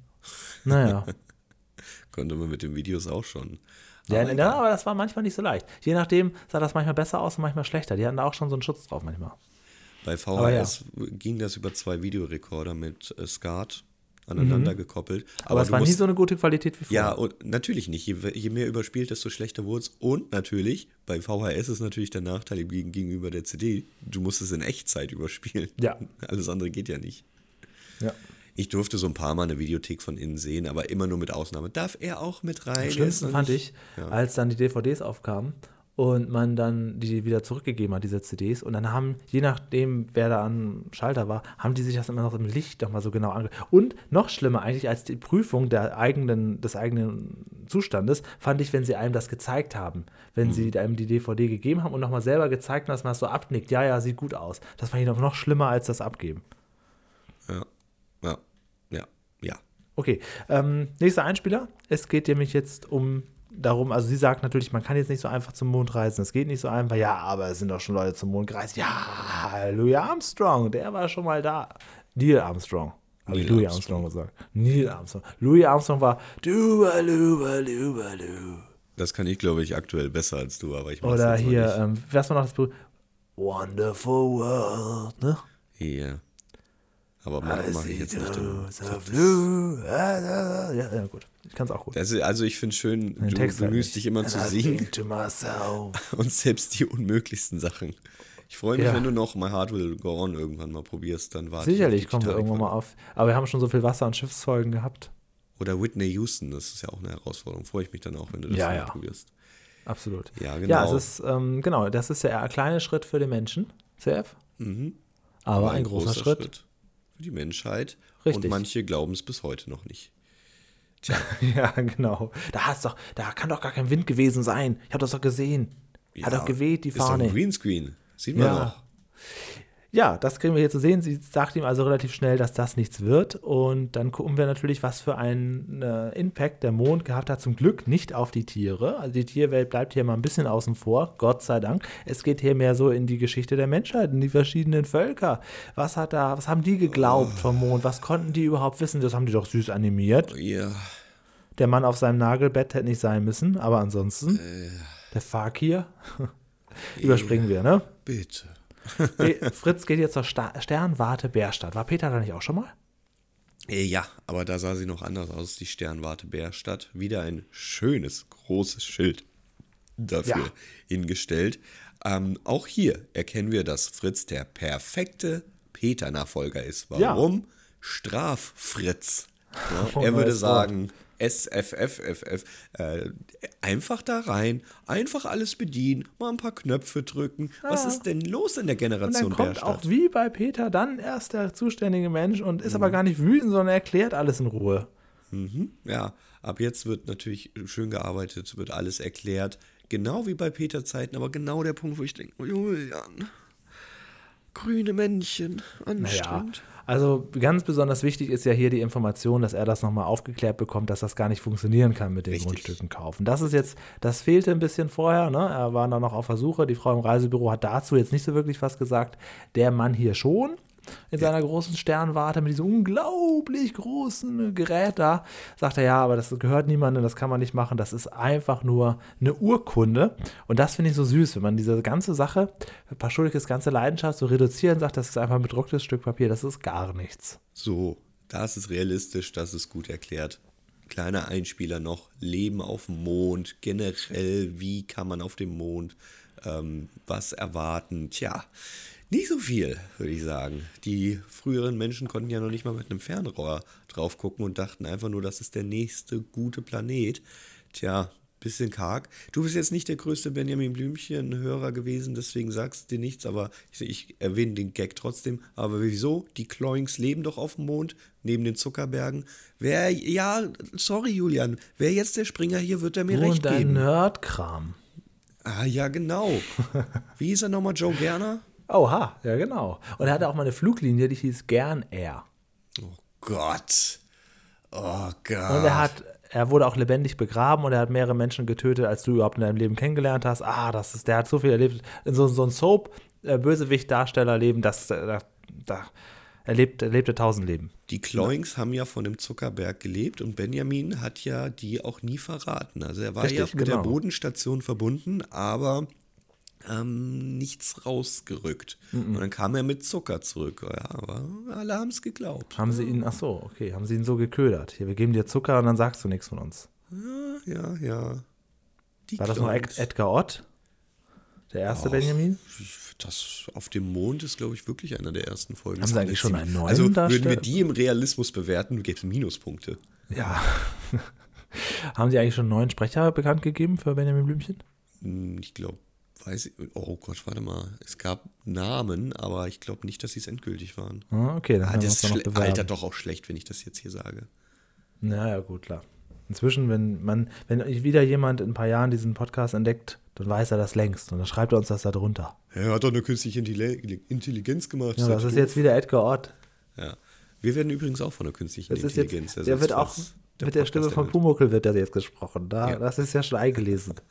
Speaker 2: Naja.
Speaker 3: Konnte man mit den Videos auch schon.
Speaker 2: Ja,
Speaker 3: Aber
Speaker 2: ja, aber das war manchmal nicht so leicht. Je nachdem sah das manchmal besser aus und manchmal schlechter. Die hatten da auch schon so einen Schutz drauf manchmal.
Speaker 3: Bei
Speaker 2: Aber ja.
Speaker 3: VHS ging das über zwei Videorekorder mit äh, SCART aneinander gekoppelt.
Speaker 2: Mhm. Aber, es war nie
Speaker 3: musst-
Speaker 2: so eine gute Qualität wie früher.
Speaker 3: Ja, und natürlich nicht. Je, je mehr überspielt, desto schlechter wurde es. Und natürlich, bei VHS ist natürlich der Nachteil gegen- gegenüber der CD, du musst es in Echtzeit überspielen.
Speaker 2: Ja.
Speaker 3: Alles andere geht ja nicht.
Speaker 2: ja.
Speaker 3: Ich durfte so ein paar Mal eine Videothek von innen sehen, aber immer nur mit Ausnahme. Darf er auch mit rein?
Speaker 2: Am schlimmsten fand ich,
Speaker 3: Ja.
Speaker 2: als dann die DVDs aufkamen und man dann die wieder zurückgegeben hat, diese CDs. Und dann haben, je nachdem, wer da am Schalter war, haben die sich das immer noch im Licht nochmal so genau angeguckt. Und noch schlimmer eigentlich als die Prüfung der eigenen, des eigenen Zustandes, fand ich, wenn sie einem das gezeigt haben. Wenn
Speaker 3: Mhm.
Speaker 2: sie einem die DVD gegeben haben und nochmal selber gezeigt haben, dass man das so abnickt. Ja, ja, sieht gut aus. Das fand ich noch, noch schlimmer als das Abgeben.
Speaker 3: Ja.
Speaker 2: Okay, ähm, nächster Einspieler. Es geht nämlich jetzt um darum, also sie sagt natürlich, man kann jetzt nicht so einfach zum Mond reisen. Es geht nicht so einfach. Ja, aber es sind doch schon Leute zum Mond gereist. Ja, Louis Armstrong, der war schon mal da. Neil Armstrong. Habe ich Louis Armstrong gesagt. Neil Armstrong. Louis Armstrong war.
Speaker 3: Das kann ich, glaube ich, aktuell besser als du, aber ich mach's
Speaker 2: Oder hier, ähm, was war noch das Buch? Wonderful World, ne?
Speaker 3: Ja. Aber mache mach ich jetzt nicht.
Speaker 2: Ja, ja, gut. Ich kann es auch gut.
Speaker 3: Das ist, also ich finde schön, du
Speaker 2: Text halt
Speaker 3: bemühst
Speaker 2: nicht.
Speaker 3: dich immer zu
Speaker 2: I
Speaker 3: singen und selbst die unmöglichsten Sachen. Ich freue mich,
Speaker 2: Ja.
Speaker 3: wenn du noch My Heart Will Go On irgendwann mal probierst, dann warte
Speaker 2: Sicherlich kommen wir irgendwann mal auf. Aber wir haben schon so viel Wasser- und Schiffsfolgen gehabt.
Speaker 3: Oder Whitney Houston, das ist ja auch eine Herausforderung. Freue ich mich dann auch, wenn du das
Speaker 2: Ja,
Speaker 3: mal
Speaker 2: ja.
Speaker 3: probierst.
Speaker 2: Absolut.
Speaker 3: Ja,
Speaker 2: Ja,
Speaker 3: genau.
Speaker 2: es ist, ähm, genau, das ist ja ein kleiner Schritt für den Menschen, CF.
Speaker 3: Mhm.
Speaker 2: Aber, ein, großer, Schritt.
Speaker 3: Für die Menschheit.
Speaker 2: Richtig.
Speaker 3: Und manche glauben es bis heute noch nicht.
Speaker 2: Ja, genau. Da hat's doch, da kann doch gar kein Wind gewesen sein. Ich habe das doch gesehen. Hat
Speaker 3: Ja,
Speaker 2: doch geweht, die
Speaker 3: Ist doch
Speaker 2: Fahne.
Speaker 3: ein Greenscreen. Sieht man
Speaker 2: Ja.
Speaker 3: noch.
Speaker 2: Ja, das kriegen wir hier zu sehen. Sie sagt ihm also relativ schnell, dass das nichts wird. Und dann gucken wir natürlich, was für einen äh, Impact der Mond gehabt hat. Zum Glück nicht auf die Tiere. Also die Tierwelt bleibt hier mal ein bisschen außen vor, Gott sei Dank. Es geht hier mehr so in die Geschichte der Menschheit, in die verschiedenen Völker. Was hat da, was haben die geglaubt vom Mond? Was konnten die überhaupt wissen? Das haben die doch süß animiert.
Speaker 3: Ja.
Speaker 2: Der Mann auf seinem Nagelbett hätte nicht sein müssen, aber ansonsten,
Speaker 3: Äh.
Speaker 2: der Fakir. Überspringen wir, ne?
Speaker 3: Bitte.
Speaker 2: Nee, Fritz geht jetzt zur Sta Sternwarte Bärstadt. War Peter da nicht auch schon mal?
Speaker 3: Äh, Ja, aber da sah sie noch anders aus, die Sternwarte Bärstadt. Wieder ein schönes, großes Schild dafür
Speaker 2: Ja.
Speaker 3: hingestellt. Ähm, auch hier erkennen wir, dass Fritz der perfekte Peter-Nachfolger ist.
Speaker 2: Ja.
Speaker 3: Warum? Straffritz. Ja,
Speaker 2: Oh,
Speaker 3: er würde
Speaker 2: neues Wort.
Speaker 3: SFFFF. Äh, einfach da rein, einfach alles bedienen, mal ein paar Knöpfe drücken. Was
Speaker 2: Ja.
Speaker 3: ist denn los in der
Speaker 2: Und dann
Speaker 3: Generation
Speaker 2: kommt auch wie bei Peter dann erst der zuständige Mensch und ist aber gar nicht wütend, sondern erklärt alles in Ruhe.
Speaker 3: Ja, ab jetzt wird natürlich schön gearbeitet, wird alles erklärt. Genau wie bei Peter Zeiten, aber genau der Punkt, wo ich denke, oh, Julian, grüne Männchen,
Speaker 2: Naja,
Speaker 3: anstrengend.
Speaker 2: also ganz besonders wichtig ist ja hier die Information, dass er das nochmal aufgeklärt bekommt, dass das gar nicht funktionieren kann mit den
Speaker 3: Richtig.
Speaker 2: Grundstücken kaufen. Das ist jetzt, das fehlte ein bisschen vorher, ne? Er war da noch auf Versuche. Die Frau im Reisebüro hat dazu jetzt nicht so wirklich was gesagt. Der Mann hier schon. In seiner großen Sternwarte mit diesem unglaublich großen Gerät da, sagt er, ja, aber das gehört niemandem, das kann man nicht machen, das ist einfach nur eine Urkunde. Und das finde ich so süß, wenn man diese ganze Sache, Paschulkes ganze Leidenschaft so reduzieren sagt, das ist einfach ein bedrucktes Stück Papier, das ist gar nichts.
Speaker 3: So, das ist realistisch, das ist gut erklärt. Kleiner Einspieler noch, Leben auf dem Mond, generell, wie kann man auf dem Mond ähm, was erwarten? Tja, nicht so viel, würde ich sagen. Die früheren Menschen konnten ja noch nicht mal mit einem Fernrohr drauf gucken und dachten einfach nur, das ist der nächste gute Planet. Tja, bisschen karg. Du bist jetzt nicht der größte Benjamin Blümchen-Hörer gewesen, deswegen sagst du dir nichts, aber ich, ich erwähne den Gag trotzdem. Aber wieso? Die Cloings leben doch auf dem Mond, neben den Zuckerbergen. Wer, ja, sorry, Julian, wer jetzt der Springer hier, wird er mir
Speaker 2: Nur
Speaker 3: recht
Speaker 2: dein
Speaker 3: geben.
Speaker 2: Nerdkram.
Speaker 3: Ah, ja, genau. Wie hieß er nochmal, Joe Gerner?
Speaker 2: Oha, ja genau. Und er hatte auch mal eine Fluglinie, die hieß Gern Air.
Speaker 3: Oh Gott. Oh Gott.
Speaker 2: Und er hat, er wurde auch lebendig begraben und er hat mehrere Menschen getötet, als du überhaupt in deinem Leben kennengelernt hast. Ah, das ist, der hat so viel erlebt. In so, so ein Soap-Bösewicht-Darstellerleben, das, äh, da, da, er, lebt, er lebte tausend Leben.
Speaker 3: Die Cloings haben ja von dem Zuckerberg gelebt und Benjamin hat ja die auch nie verraten. Also er war ja
Speaker 2: Richtig,
Speaker 3: mit der
Speaker 2: genau.
Speaker 3: Bodenstation verbunden, aber ähm, nichts rausgerückt. Und dann kam er mit Zucker zurück. Ja, aber alle haben es geglaubt.
Speaker 2: Haben sie ihn, ach so, okay, haben sie ihn so geködert. Hier, wir geben dir Zucker und dann sagst du nichts von uns.
Speaker 3: Ja, ja, ja. Die
Speaker 2: War das noch Ed-. Edgar Ott? Der erste
Speaker 3: Och,
Speaker 2: Benjamin?
Speaker 3: Das auf dem Mond ist, glaube ich, wirklich einer der ersten Folgen.
Speaker 2: Haben sie eigentlich schon einen neuen
Speaker 3: Also würden wir die im Realismus bewerten, gäbe es Minuspunkte.
Speaker 2: Ja. Haben sie eigentlich schon einen neuen Sprecher bekannt gegeben für Benjamin Blümchen?
Speaker 3: Hm, Ich glaube, weiß ich, oh Gott, warte mal. Es gab Namen, aber ich glaube nicht, dass sie es endgültig waren.
Speaker 2: Ah, okay, dann
Speaker 3: Ah, das
Speaker 2: noch bewerben.
Speaker 3: Alter, doch auch schlecht, wenn ich das jetzt hier sage.
Speaker 2: Naja, gut, klar. Inzwischen, wenn man, wenn wieder jemand in ein paar Jahren diesen Podcast entdeckt, dann weiß er das längst und dann schreibt er uns das da drunter.
Speaker 3: Er hat doch eine künstliche Intelli- Intelligenz gemacht.
Speaker 2: Ja, das ist jetzt wieder Edgar Ott.
Speaker 3: Ja. Wir werden übrigens auch von der künstlichen
Speaker 2: Das ist jetzt,
Speaker 3: Intelligenz
Speaker 2: der wird auch
Speaker 3: was
Speaker 2: mit der Stimme von. Pumuckl wird der jetzt gesprochen. Da,
Speaker 3: Ja.
Speaker 2: Das ist ja schon eingelesen.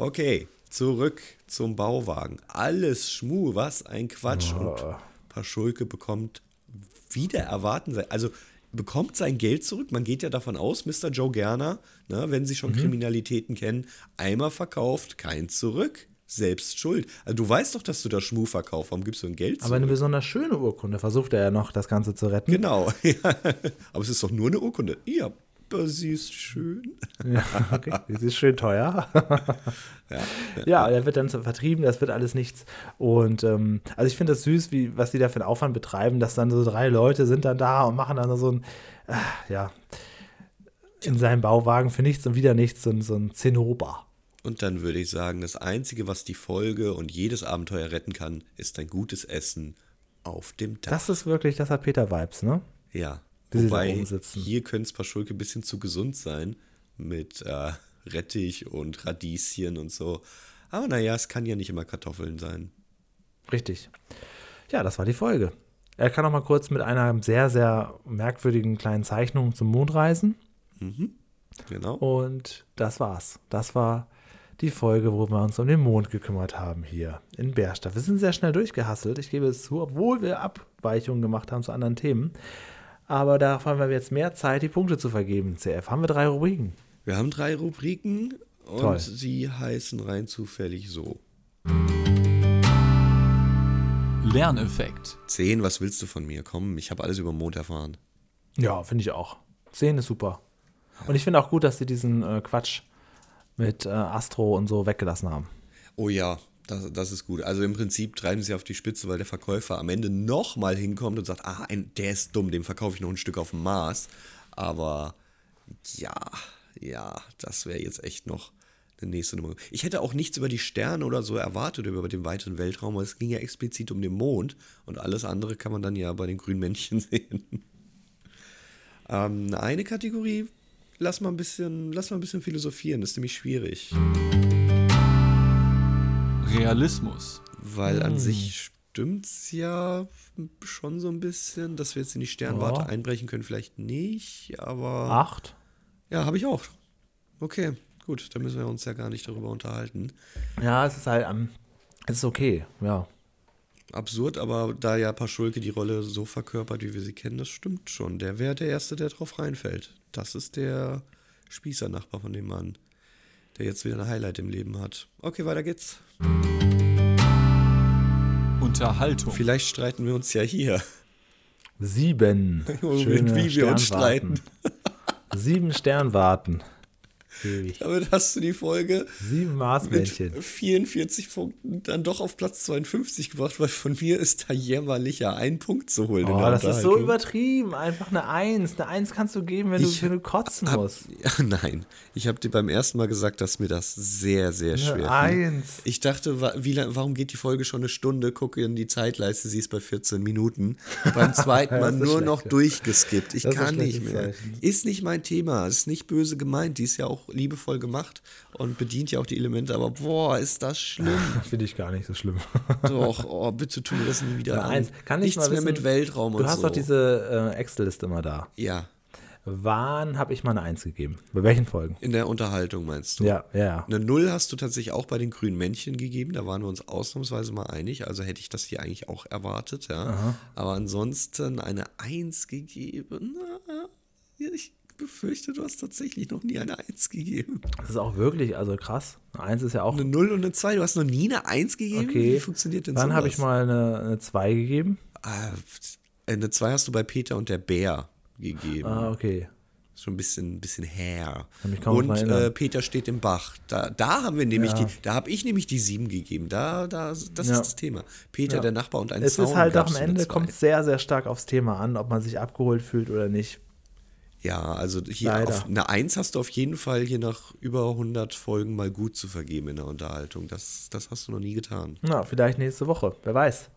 Speaker 3: Okay, zurück zum Bauwagen. Alles Schmu, was ein Quatsch. Und Paschulke bekommt wieder erwarten sein. Also bekommt sein Geld zurück. Man geht ja davon aus, Mr. Joe Gerner, ne, wenn Sie schon Kriminalitäten kennen, einmal verkauft, kein zurück. Selbst schuld. Also du weißt doch, dass du da Schmuh verkaufst. Warum gibst du ein Geld
Speaker 2: Aber eine
Speaker 3: zurück?
Speaker 2: besonders schöne Urkunde versucht er ja noch, das Ganze zu retten.
Speaker 3: Genau. Ja. Aber es ist doch nur eine Urkunde. Ja, aber sie ist schön.
Speaker 2: Ja, okay. Das ist schön teuer. ja, der wird dann vertrieben, das wird alles nichts. Und ähm, also ich finde das süß, wie, was die da für einen Aufwand betreiben, dass dann so drei Leute sind dann da und machen dann so ein, äh, ja, in seinem Bauwagen für nichts und wieder nichts, so, ein- so ein Zinnober.
Speaker 3: Und dann würde ich sagen, das Einzige, was die Folge und jedes Abenteuer retten kann, ist ein gutes Essen auf dem Dach.
Speaker 2: Das ist wirklich, das hat Peter Vibes, ne?
Speaker 3: ja. Wobei, hier könnte es Paschulke ein bisschen zu gesund sein mit äh, Rettich und Radieschen und so. Aber naja, es kann ja nicht immer Kartoffeln sein.
Speaker 2: Richtig. Ja, das war die Folge. Er kann noch mal kurz mit einer sehr, sehr merkwürdigen kleinen Zeichnung zum Mond reisen.
Speaker 3: Genau.
Speaker 2: Und das war's. Das war die Folge, wo wir uns um den Mond gekümmert haben hier in Bärstadt. Wir sind sehr schnell durchgehasselt, ich gebe es zu, obwohl wir Abweichungen gemacht haben zu anderen Themen. Aber da haben wir jetzt mehr Zeit, die Punkte zu vergeben. CF, haben wir drei Rubriken.
Speaker 3: Wir haben drei Rubriken und
Speaker 2: Toll.
Speaker 3: sie heißen rein zufällig so.
Speaker 1: Lerneffekt.
Speaker 3: Zehn, was willst du von mir? Komm, ich habe alles über den Mond erfahren.
Speaker 2: Ja, finde ich auch. Zehn ist super. Und ich finde auch gut, dass sie diesen äh, Quatsch mit äh, Astro und so weggelassen haben.
Speaker 3: Oh ja, das, das ist gut. Also im Prinzip treiben sie auf die Spitze, weil der Verkäufer am Ende nochmal hinkommt und sagt, ah, ein, der ist dumm, dem verkaufe ich noch ein Stück auf dem Mars. Aber ja, ja, das wäre jetzt echt noch eine nächste Nummer. Ich hätte auch nichts über die Sterne oder so erwartet, über den weiteren Weltraum, weil es ging ja explizit um den Mond und alles andere kann man dann ja bei den grünen Männchen sehen. ähm, eine Kategorie, lass mal ein bisschen, lass mal ein bisschen philosophieren, das ist nämlich schwierig.
Speaker 1: Realismus.
Speaker 3: Weil an sich stimmt's ja schon so ein bisschen, dass wir jetzt in die Sternwarte
Speaker 2: Ja.
Speaker 3: einbrechen können, vielleicht nicht, aber
Speaker 2: Acht.
Speaker 3: ja, habe ich auch. Okay, gut, dann müssen wir uns ja gar nicht darüber unterhalten.
Speaker 2: Ja, es ist halt, ähm, es ist okay, ja.
Speaker 3: Absurd, aber da ja Paschulke die Rolle so verkörpert, wie wir sie kennen, das stimmt schon. Der wäre der Erste, der drauf reinfällt. Das ist der Spießernachbar von dem Mann, der jetzt wieder ein Highlight im Leben hat. Okay, weiter geht's.
Speaker 1: Unterhaltung.
Speaker 3: Vielleicht streiten wir uns ja hier.
Speaker 2: Sieben.
Speaker 3: Wie
Speaker 2: Schöne
Speaker 3: wir uns
Speaker 2: Sternwarten. Sieben Sternwarten. Ewig.
Speaker 3: Damit hast du die Folge
Speaker 2: Sieben
Speaker 3: mit
Speaker 2: Marsmännchen.
Speaker 3: 44 Punkten dann doch auf Platz 52 gebracht, weil von mir ist da jämmerlicher ein Punkt zu holen.
Speaker 2: Oh, das ist so übertrieben. Einfach eine Eins. Eine Eins kannst du geben, wenn, du,
Speaker 3: Ich
Speaker 2: wenn du kotzen
Speaker 3: Hab,
Speaker 2: musst.
Speaker 3: ja, nein, ich habe dir beim ersten Mal gesagt, dass mir das sehr, sehr schwer
Speaker 2: Eine
Speaker 3: fiel.
Speaker 2: Eins.
Speaker 3: Ich dachte, wie, warum geht die Folge schon eine Stunde? Gucke in die Zeitleiste, sie ist bei 14 Minuten. Beim zweiten Mal nur
Speaker 2: schlecht,
Speaker 3: noch
Speaker 2: ja.
Speaker 3: durchgeskippt. Ich
Speaker 2: Das
Speaker 3: kann nicht mehr.
Speaker 2: Zeichen.
Speaker 3: Ist nicht mein Thema, ist nicht böse gemeint. Die ist ja auch liebevoll gemacht und bedient ja auch die Elemente, aber boah, ist das schlimm.
Speaker 2: Finde ich gar nicht so schlimm.
Speaker 3: Doch, oh, bitte tu mir das nie wieder an.
Speaker 2: Eins. Kann ich
Speaker 3: Nichts
Speaker 2: mal
Speaker 3: mehr
Speaker 2: wissen,
Speaker 3: mit Weltraum
Speaker 2: Du
Speaker 3: und
Speaker 2: hast
Speaker 3: so.
Speaker 2: doch diese äh, Excel-Liste immer da.
Speaker 3: ja,
Speaker 2: Wann habe ich mal eine Eins gegeben? Bei welchen Folgen?
Speaker 3: in der Unterhaltung meinst du?
Speaker 2: Ja, ja.
Speaker 3: Eine Null hast du tatsächlich auch bei den grünen Männchen gegeben. Da waren wir uns ausnahmsweise mal einig. Also hätte ich das hier eigentlich auch erwartet, ja. Aber ansonsten eine Eins gegeben. Ich befürchte, du hast tatsächlich noch nie eine Eins gegeben.
Speaker 2: Das ist auch wirklich, also krass. Eine Eins ist ja auch
Speaker 3: Eine Null und eine Zwei. Du hast noch nie eine Eins gegeben?
Speaker 2: okay.
Speaker 3: Wie funktioniert denn
Speaker 2: Wann
Speaker 3: sowas?
Speaker 2: habe ich mal eine, eine Zwei gegeben?
Speaker 3: Ah, eine Zwei hast du bei Peter und der Bär gegeben.
Speaker 2: Ah, okay.
Speaker 3: Ist Schon ein bisschen, bisschen her. Und äh, Peter steht im Bach. Da, da haben wir nämlich
Speaker 2: Ja.
Speaker 3: die, da habe ich nämlich die sieben gegeben. Da, da, das
Speaker 2: Ja.
Speaker 3: ist das Thema. Peter,
Speaker 2: Ja.
Speaker 3: der Nachbar und ein
Speaker 2: Es
Speaker 3: Zaun.
Speaker 2: ist halt am Ende, kommt sehr, sehr stark aufs Thema an, ob man sich abgeholt fühlt oder nicht.
Speaker 3: Ja, also hier
Speaker 2: Leider.
Speaker 3: auf, eine Eins hast du auf jeden Fall hier nach über 100 Folgen mal gut zu vergeben in der Unterhaltung. Das, das hast du noch nie getan.
Speaker 2: Na, vielleicht nächste Woche, wer weiß.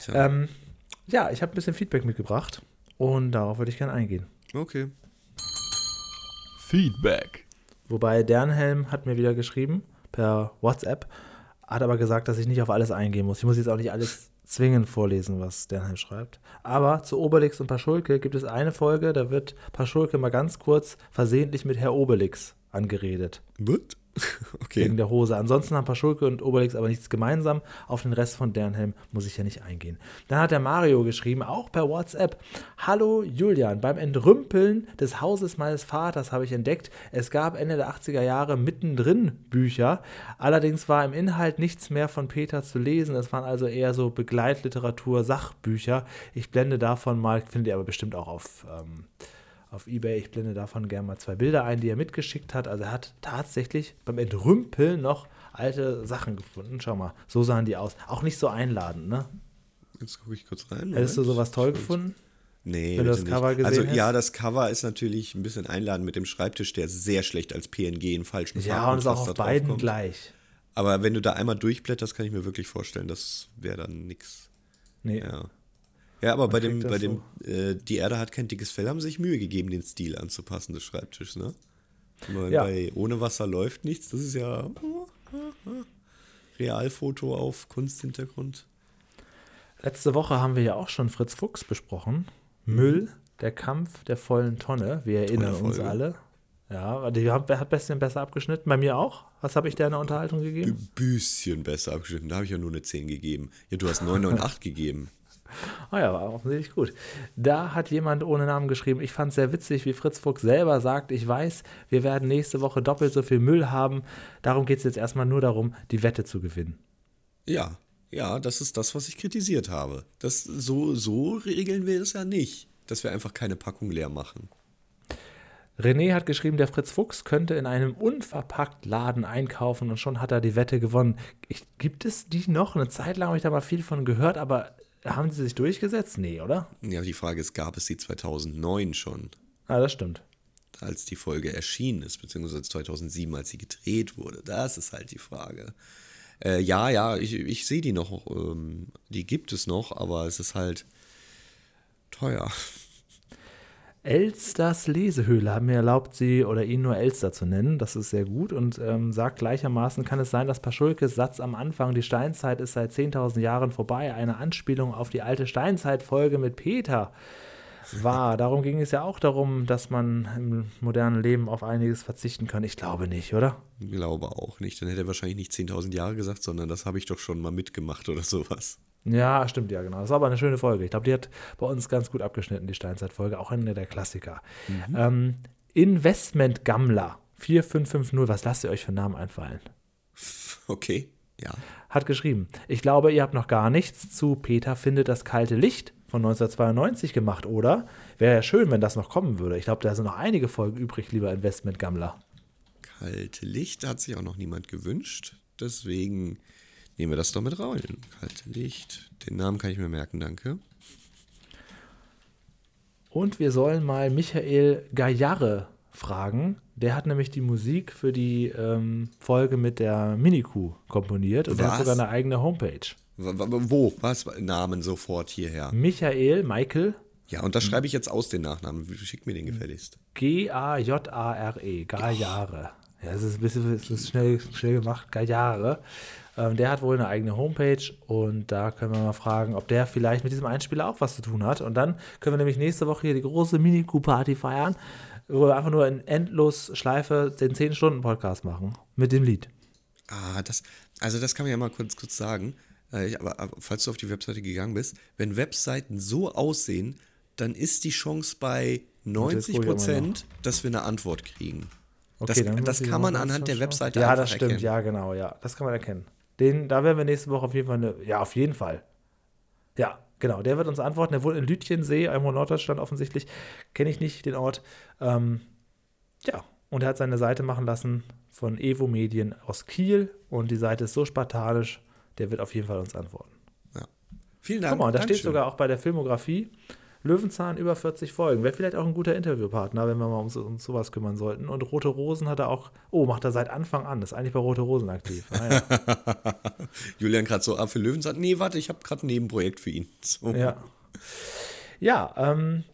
Speaker 3: Tja,
Speaker 2: Ähm, ja, ich habe ein bisschen Feedback mitgebracht und darauf würde ich gerne eingehen.
Speaker 3: okay.
Speaker 1: Feedback.
Speaker 2: Wobei Dernhelm hat mir wieder geschrieben per WhatsApp, hat aber gesagt, dass ich nicht auf alles eingehen muss. Ich muss jetzt auch nicht alles zwingend vorlesen, was Dernhelm schreibt. Aber zu Obelix und Paschulke gibt es eine Folge, da wird Paschulke mal ganz kurz versehentlich mit Herr Obelix angeredet.
Speaker 3: What? Okay.
Speaker 2: Wegen der Hose. Ansonsten haben Paschulke und Obelix aber nichts gemeinsam. Auf den Rest von Dernhelm muss ich ja nicht eingehen. Dann hat der Mario geschrieben, auch per WhatsApp. Hallo Julian, beim Entrümpeln des Hauses meines Vaters habe ich entdeckt, es gab Ende der 80er Jahre mittendrin Bücher. Allerdings war im Inhalt nichts mehr von Peter zu lesen. Es waren also eher so Begleitliteratur, Sachbücher. Ich blende davon mal, findet ihr aber bestimmt auch auf. Ähm, auf Ebay. Ich blende davon gerne mal zwei Bilder ein, die er mitgeschickt hat. Also er hat tatsächlich beim Entrümpeln noch alte Sachen gefunden. Schau mal, so sahen die aus. Auch nicht so einladend, ne?
Speaker 3: Jetzt gucke ich kurz rein.
Speaker 2: Hättest du sowas toll gefunden?
Speaker 3: Nee,
Speaker 2: wenn du das Cover gesehen
Speaker 3: Also
Speaker 2: hast?
Speaker 3: ja, das Cover ist natürlich ein bisschen einladend mit dem Schreibtisch, der sehr schlecht als PNG in falschen
Speaker 2: Ja,
Speaker 3: Farben
Speaker 2: und ist auch auf beiden
Speaker 3: draufkommt.
Speaker 2: gleich.
Speaker 3: Aber wenn du da einmal durchblätterst, kann ich mir wirklich vorstellen, das wäre dann nix.
Speaker 2: Nee.
Speaker 3: Ja. Ja, aber bei dem, bei dem, äh, die Erde hat kein dickes Fell, haben sich Mühe gegeben, den Stil anzupassen des Schreibtischs, ne? Weil
Speaker 2: Ja.
Speaker 3: Bei ohne Wasser läuft nichts, das ist ja Realfoto auf Kunsthintergrund.
Speaker 2: Letzte Woche haben wir ja auch schon Fritz Fuchs besprochen. Müll, der Kampf der vollen Tonne. Wir erinnern uns
Speaker 3: Folge.
Speaker 2: alle. Ja, die hat bisschen besser abgeschnitten. Bei mir auch. Was habe ich dir in der Unterhaltung gegeben?
Speaker 3: Ein bisschen besser abgeschnitten, da habe ich ja nur eine 10 gegeben. Ja, du hast 9 und 8 gegeben.
Speaker 2: Ah ja, war offensichtlich gut. Da hat jemand ohne Namen geschrieben, ich fand es sehr witzig, wie Fritz Fuchs selber sagt, ich weiß, wir werden nächste Woche doppelt so viel Müll haben. Darum geht es jetzt erstmal nur darum, die Wette zu gewinnen.
Speaker 3: Ja, ja, das ist das, was ich kritisiert habe. Das, so, so regeln wir es ja nicht, dass wir einfach keine Packung leer machen.
Speaker 2: René hat geschrieben, der Fritz Fuchs könnte in einem unverpackt Laden einkaufen und schon hat er die Wette gewonnen. Ich, gibt es die noch? Eine Zeit lang habe ich da mal viel von gehört, aber haben sie sich durchgesetzt? Nee, oder?
Speaker 3: Ja, die Frage ist, gab es sie 2009 schon,
Speaker 2: Ah, das stimmt.
Speaker 3: als die Folge erschienen ist, beziehungsweise 2007, als sie gedreht wurde? Das ist halt die Frage. Äh, ja, ja, ich, ich sehe die noch, ähm, die gibt es noch, aber es ist halt teuer.
Speaker 2: Elsters Lesehöhle haben mir erlaubt, sie oder ihn nur Elster zu nennen. Das ist sehr gut und ähm, sagt gleichermaßen, kann es sein, dass Paschulkes Satz am Anfang, die Steinzeit ist seit 10.000 Jahren vorbei, eine Anspielung auf die alte Steinzeitfolge mit Peter war. Darum ging es ja auch darum, dass man im modernen Leben auf einiges verzichten kann. Ich glaube nicht, oder?
Speaker 3: Ich glaube auch nicht. Dann hätte er wahrscheinlich nicht 10.000 Jahre gesagt, sondern das habe ich doch schon mal mitgemacht oder sowas.
Speaker 2: Ja, stimmt, ja, genau. Das war aber eine schöne Folge. Ich glaube, die hat bei uns ganz gut abgeschnitten, die Steinzeitfolge. Auch eine der Klassiker. Ähm, Investment Gammler 4550, was lasst ihr euch für Namen einfallen?
Speaker 3: Okay, ja.
Speaker 2: Hat geschrieben, ich glaube, ihr habt noch gar nichts zu Peter findet das kalte Licht von 1992 gemacht, oder? Wäre ja schön, wenn das noch kommen würde. Ich glaube, da sind noch einige Folgen übrig, lieber Investment Gammler.
Speaker 3: Kalte Licht hat sich auch noch niemand gewünscht. Deswegen nehmen wir das doch mit rein. Kalte Licht. Den Namen kann ich mir merken, danke.
Speaker 2: Und wir sollen mal Michael Gajarre fragen. Der hat nämlich die Musik für die ähm, Folge mit der Miniku komponiert und der hat sogar eine eigene Homepage.
Speaker 3: Wo? Was? Namen sofort hierher.
Speaker 2: Michael, Michael,
Speaker 3: Ja, und das schreibe ich jetzt aus, den Nachnamen. Schick mir den gefälligst.
Speaker 2: G-A-J-A-R-E, Gajare. Ja, das ist ein bisschen das ist schnell, schnell gemacht, Gajare. Ähm, der hat wohl eine eigene Homepage und da können wir mal fragen, ob der vielleicht mit diesem Einspieler auch was zu tun hat. Und dann können wir nämlich nächste Woche hier die große Mini-Q-Party feiern, wo wir einfach nur in endlos Schleife den 10-Stunden-Podcast machen mit dem Lied.
Speaker 3: Ah, das, also das kann man ja mal kurz, kurz sagen. Äh, aber, aber falls du auf die Webseite gegangen bist, wenn Webseiten so aussehen, dann ist die Chance bei 90
Speaker 2: guck ich aber
Speaker 3: Prozent, dass wir eine Antwort kriegen.
Speaker 2: Okay,
Speaker 3: das das kann man anhand der. Webseite
Speaker 2: Ja, das stimmt,
Speaker 3: erkennen.
Speaker 2: ja, genau, ja. Das kann man erkennen. Den, da werden wir nächste Woche auf jeden Fall eine, ja, auf jeden Fall. Ja, genau, der wird uns antworten. Der wohnt in Lütjensee, irgendwo in Norddeutschland offensichtlich. Kenne ich nicht den Ort. Ähm, ja, und er hat seine Seite machen lassen von Evo Medien aus Kiel und die Seite ist so spartanisch, der wird auf jeden Fall uns antworten.
Speaker 3: Ja. Vielen Dank.
Speaker 2: Guck mal, da steht sogar auch bei der Filmografie Löwenzahn über 40 Folgen. Wäre vielleicht auch ein guter Interviewpartner, wenn wir mal uns um sowas kümmern sollten. Und Rote Rosen hat er auch, oh, macht er seit Anfang an, ist eigentlich bei Rote Rosen aktiv. Ah, ja.
Speaker 3: Julian gerade so, ah, für Löwen sagt, nee, warte, ich habe gerade ein Nebenprojekt für ihn. So.
Speaker 2: ja, ja ähm,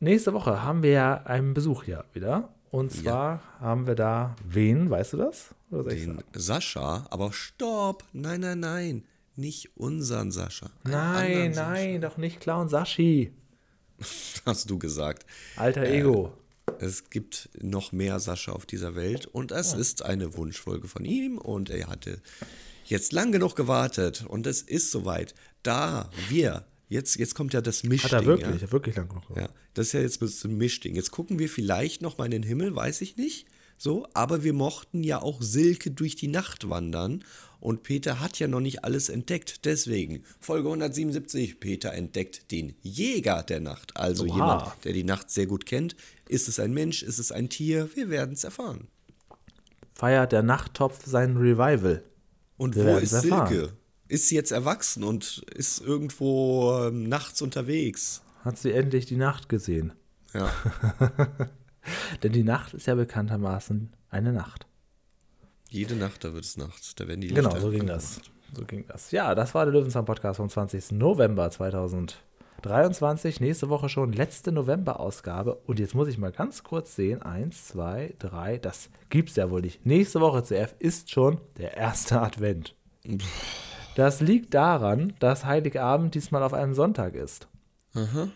Speaker 2: nächste Woche haben wir ja einen Besuch hier wieder. Und zwar haben wir da wen, weißt du das?
Speaker 3: Den? Sascha, aber stopp, nein, nein, nein, nicht unseren Sascha.
Speaker 2: Nein, nein, doch nicht Clown Sashi.
Speaker 3: Hast du gesagt.
Speaker 2: Alter Ego.
Speaker 3: Es gibt noch mehr Sascha auf dieser Welt und es ist eine Wunschfolge von ihm und er hatte jetzt lang genug gewartet und es ist soweit. Da wir, jetzt, jetzt kommt ja das Mischding.
Speaker 2: Hat er wirklich,
Speaker 3: Ja?
Speaker 2: wirklich lang genug.
Speaker 3: Ja, das ist ja jetzt das Mischding. Jetzt gucken wir vielleicht noch mal in den Himmel, weiß ich nicht. So, aber wir mochten ja auch Silke durch die Nacht wandern und Peter hat ja noch nicht alles entdeckt. Deswegen Folge 177, Peter entdeckt den Jäger der Nacht. Also
Speaker 2: Oha.
Speaker 3: jemand, der die Nacht sehr gut kennt. Ist es ein Mensch, ist es ein Tier? Wir werden es erfahren.
Speaker 2: Feiert der Nachttopf sein Revival.
Speaker 3: Und
Speaker 2: Wir
Speaker 3: wo ist
Speaker 2: erfahren.
Speaker 3: Silke? Ist sie jetzt erwachsen und ist irgendwo ähm, nachts unterwegs?
Speaker 2: Hat sie endlich die Nacht gesehen.
Speaker 3: Ja.
Speaker 2: Denn die Nacht ist ja bekanntermaßen eine Nacht.
Speaker 3: Jede Nacht, da wird es nachts. Da werden die
Speaker 2: Genau, so ging das. So ging das. Ja, das war der Löwenzahn-Podcast vom 20. November 2023. Nächste Woche schon letzte November-Ausgabe. Und jetzt muss ich mal ganz kurz sehen. Eins, zwei, drei. Das gibt's ja wohl nicht. Nächste Woche CF ist schon der erste Advent. Das liegt daran, dass Heiligabend diesmal auf einem Sonntag ist.
Speaker 3: Aha.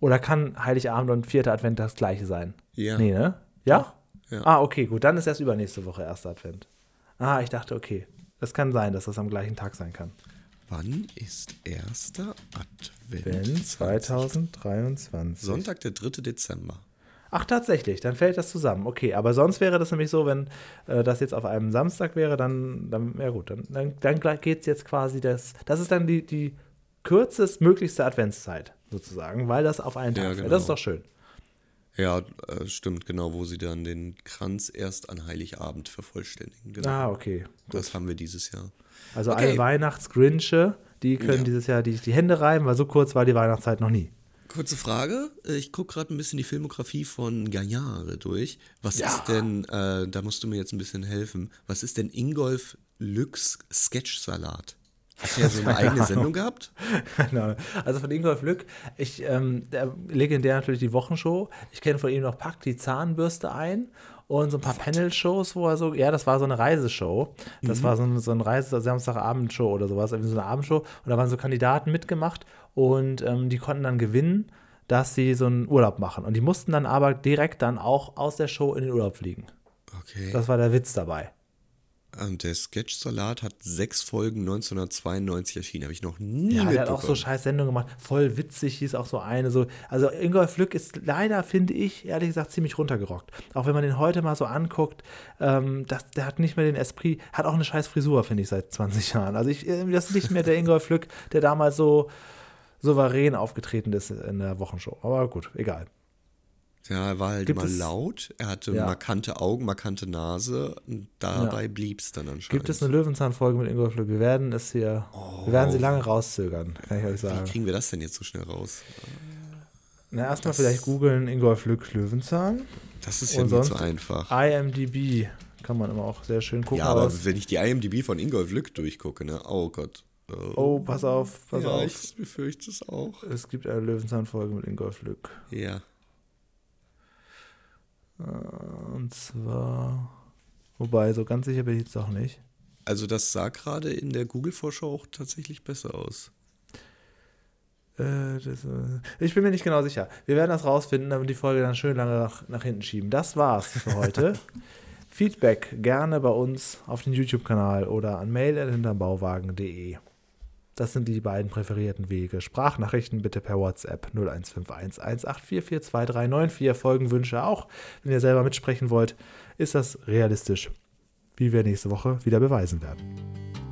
Speaker 2: Oder kann Heiligabend und vierter Advent das gleiche sein?
Speaker 3: Ja.
Speaker 2: Nee, ne? Ja?
Speaker 3: Ja.
Speaker 2: Ah, okay, gut. Dann ist erst übernächste Woche erster Advent. Ah, ich dachte, okay. Das kann sein, dass das am gleichen Tag sein kann.
Speaker 3: Wann ist erster Advent?
Speaker 2: Wenn 2023.
Speaker 3: Sonntag, der 3. Dezember.
Speaker 2: Ach, tatsächlich, dann fällt das zusammen. Okay, aber sonst wäre das nämlich so, wenn äh, das jetzt auf einem Samstag wäre, dann, dann ja gut, dann, dann, dann geht es jetzt quasi das. Das ist dann die, die kürzestmöglichste Adventszeit, sozusagen, weil das auf einen Tag
Speaker 3: Ja,
Speaker 2: fällt.
Speaker 3: genau.
Speaker 2: Das ist doch schön.
Speaker 3: Ja, äh, stimmt, genau, wo sie dann den Kranz erst an Heiligabend vervollständigen. Genau.
Speaker 2: Ah, okay.
Speaker 3: Das haben wir dieses Jahr.
Speaker 2: Also
Speaker 3: Okay.
Speaker 2: alle Weihnachtsgrinche, die können
Speaker 3: Ja.
Speaker 2: dieses Jahr die, die Hände reiben, weil so kurz war die Weihnachtszeit noch nie.
Speaker 3: Kurze Frage. Ich gucke gerade ein bisschen die Filmografie von Gaillard durch. Was
Speaker 2: Ja.
Speaker 3: ist denn, äh, da musst du mir jetzt ein bisschen helfen, was ist denn Ingolf Lücks Sketch-Salat? Hat er so eine eigene Sendung gehabt?
Speaker 2: Genau. Also von Ingolf Lück, ich, ähm, der, legendär natürlich die Wochenshow. Ich kenne von ihm noch Pack die Zahnbürste ein und so ein paar Panel-Shows, wo er so, ja, das war so eine Reiseshow. Das war so eine, so eine Reise, Samstagabendshow oder sowas, irgendwie so eine Abendshow. Und da waren so Kandidaten mitgemacht und ähm, die konnten dann gewinnen, dass sie so einen Urlaub machen. Und die mussten dann aber direkt dann auch aus der Show in den Urlaub fliegen.
Speaker 3: Okay.
Speaker 2: Das war der Witz dabei.
Speaker 3: Und der Sketch-Salat hat sechs Folgen 1992 erschienen. Habe ich noch nie
Speaker 2: Ja, der hat
Speaker 3: mitbekommen.
Speaker 2: auch so scheiß Sendungen gemacht. Voll witzig hieß auch so eine. So. Also Ingolf Lück ist leider, finde ich, ehrlich gesagt, ziemlich runtergerockt. Auch wenn man den heute mal so anguckt, ähm, das, der hat nicht mehr den Esprit, hat auch eine scheiß Frisur, finde ich, seit 20 Jahren. Also ich, äh, das ist nicht mehr der Ingolf Lück, der damals so souverän aufgetreten ist in der Wochenshow. Aber gut, egal.
Speaker 3: Ja, er war halt
Speaker 2: Gibt
Speaker 3: immer
Speaker 2: es-
Speaker 3: laut. Er hatte
Speaker 2: Ja.
Speaker 3: markante Augen, markante Nase. Und dabei blieb es dann anscheinend.
Speaker 2: Gibt es eine Löwenzahn-Folge mit Ingolf Lück? Wir werden es hier, wir werden sie lange rauszögern, kann ich euch
Speaker 3: Wie
Speaker 2: sagen.
Speaker 3: kriegen wir das denn jetzt so schnell raus?
Speaker 2: Na, erstmal vielleicht googeln Ingolf Lück Löwenzahn.
Speaker 3: Das ist ja nicht so einfach.
Speaker 2: IMDb kann man immer auch sehr schön gucken.
Speaker 3: Ja, aber
Speaker 2: aber
Speaker 3: wenn ich die IMDb von Ingolf Lück durchgucke, ne? Oh Gott.
Speaker 2: oh, pass auf, pass
Speaker 3: ja,
Speaker 2: auf.
Speaker 3: ich befürchte es auch.
Speaker 2: Es gibt eine Löwenzahn-Folge mit Ingolf Lück.
Speaker 3: Ja.
Speaker 2: Und zwar. Wobei, so ganz sicher bin ich jetzt auch nicht.
Speaker 3: Also das sah gerade in der Google-Vorschau auch tatsächlich besser aus.
Speaker 2: Äh, das, äh, ich bin mir nicht genau sicher. Wir werden das rausfinden, damit die Folge dann schön lange nach, nach hinten schieben. Das war's für heute. Feedback gerne bei uns auf den YouTube-Kanal oder an mail.hinterbauwagen.de. Das sind die beiden präferierten Wege. Sprachnachrichten bitte per WhatsApp 0151 184429394. Folgenwünsche auch. Wenn ihr selber mitsprechen wollt, ist das realistisch, wie wir nächste Woche wieder beweisen werden.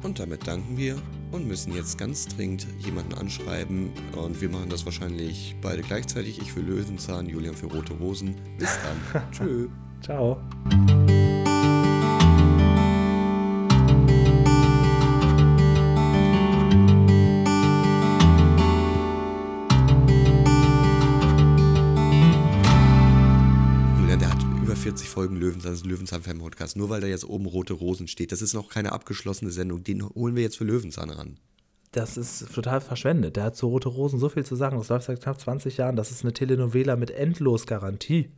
Speaker 3: Und damit danken wir und müssen jetzt ganz dringend jemanden anschreiben. Und wir machen das wahrscheinlich beide gleichzeitig. Ich für Löwenzahn, Julian für Rote Rosen. Bis dann. Tschö.
Speaker 2: Ciao.
Speaker 3: 40 Folgen Löwenzahn, das ist ein Löwenzahn-Fan-Podcast. Nur weil da jetzt oben Rote Rosen steht. Das ist noch keine abgeschlossene Sendung. Den holen wir jetzt für Löwenzahn ran.
Speaker 2: Das ist total verschwendet. Der hat zu Rote Rosen so viel zu sagen. Das läuft seit knapp 20 Jahren. Das ist eine Telenovela mit Endlosgarantie.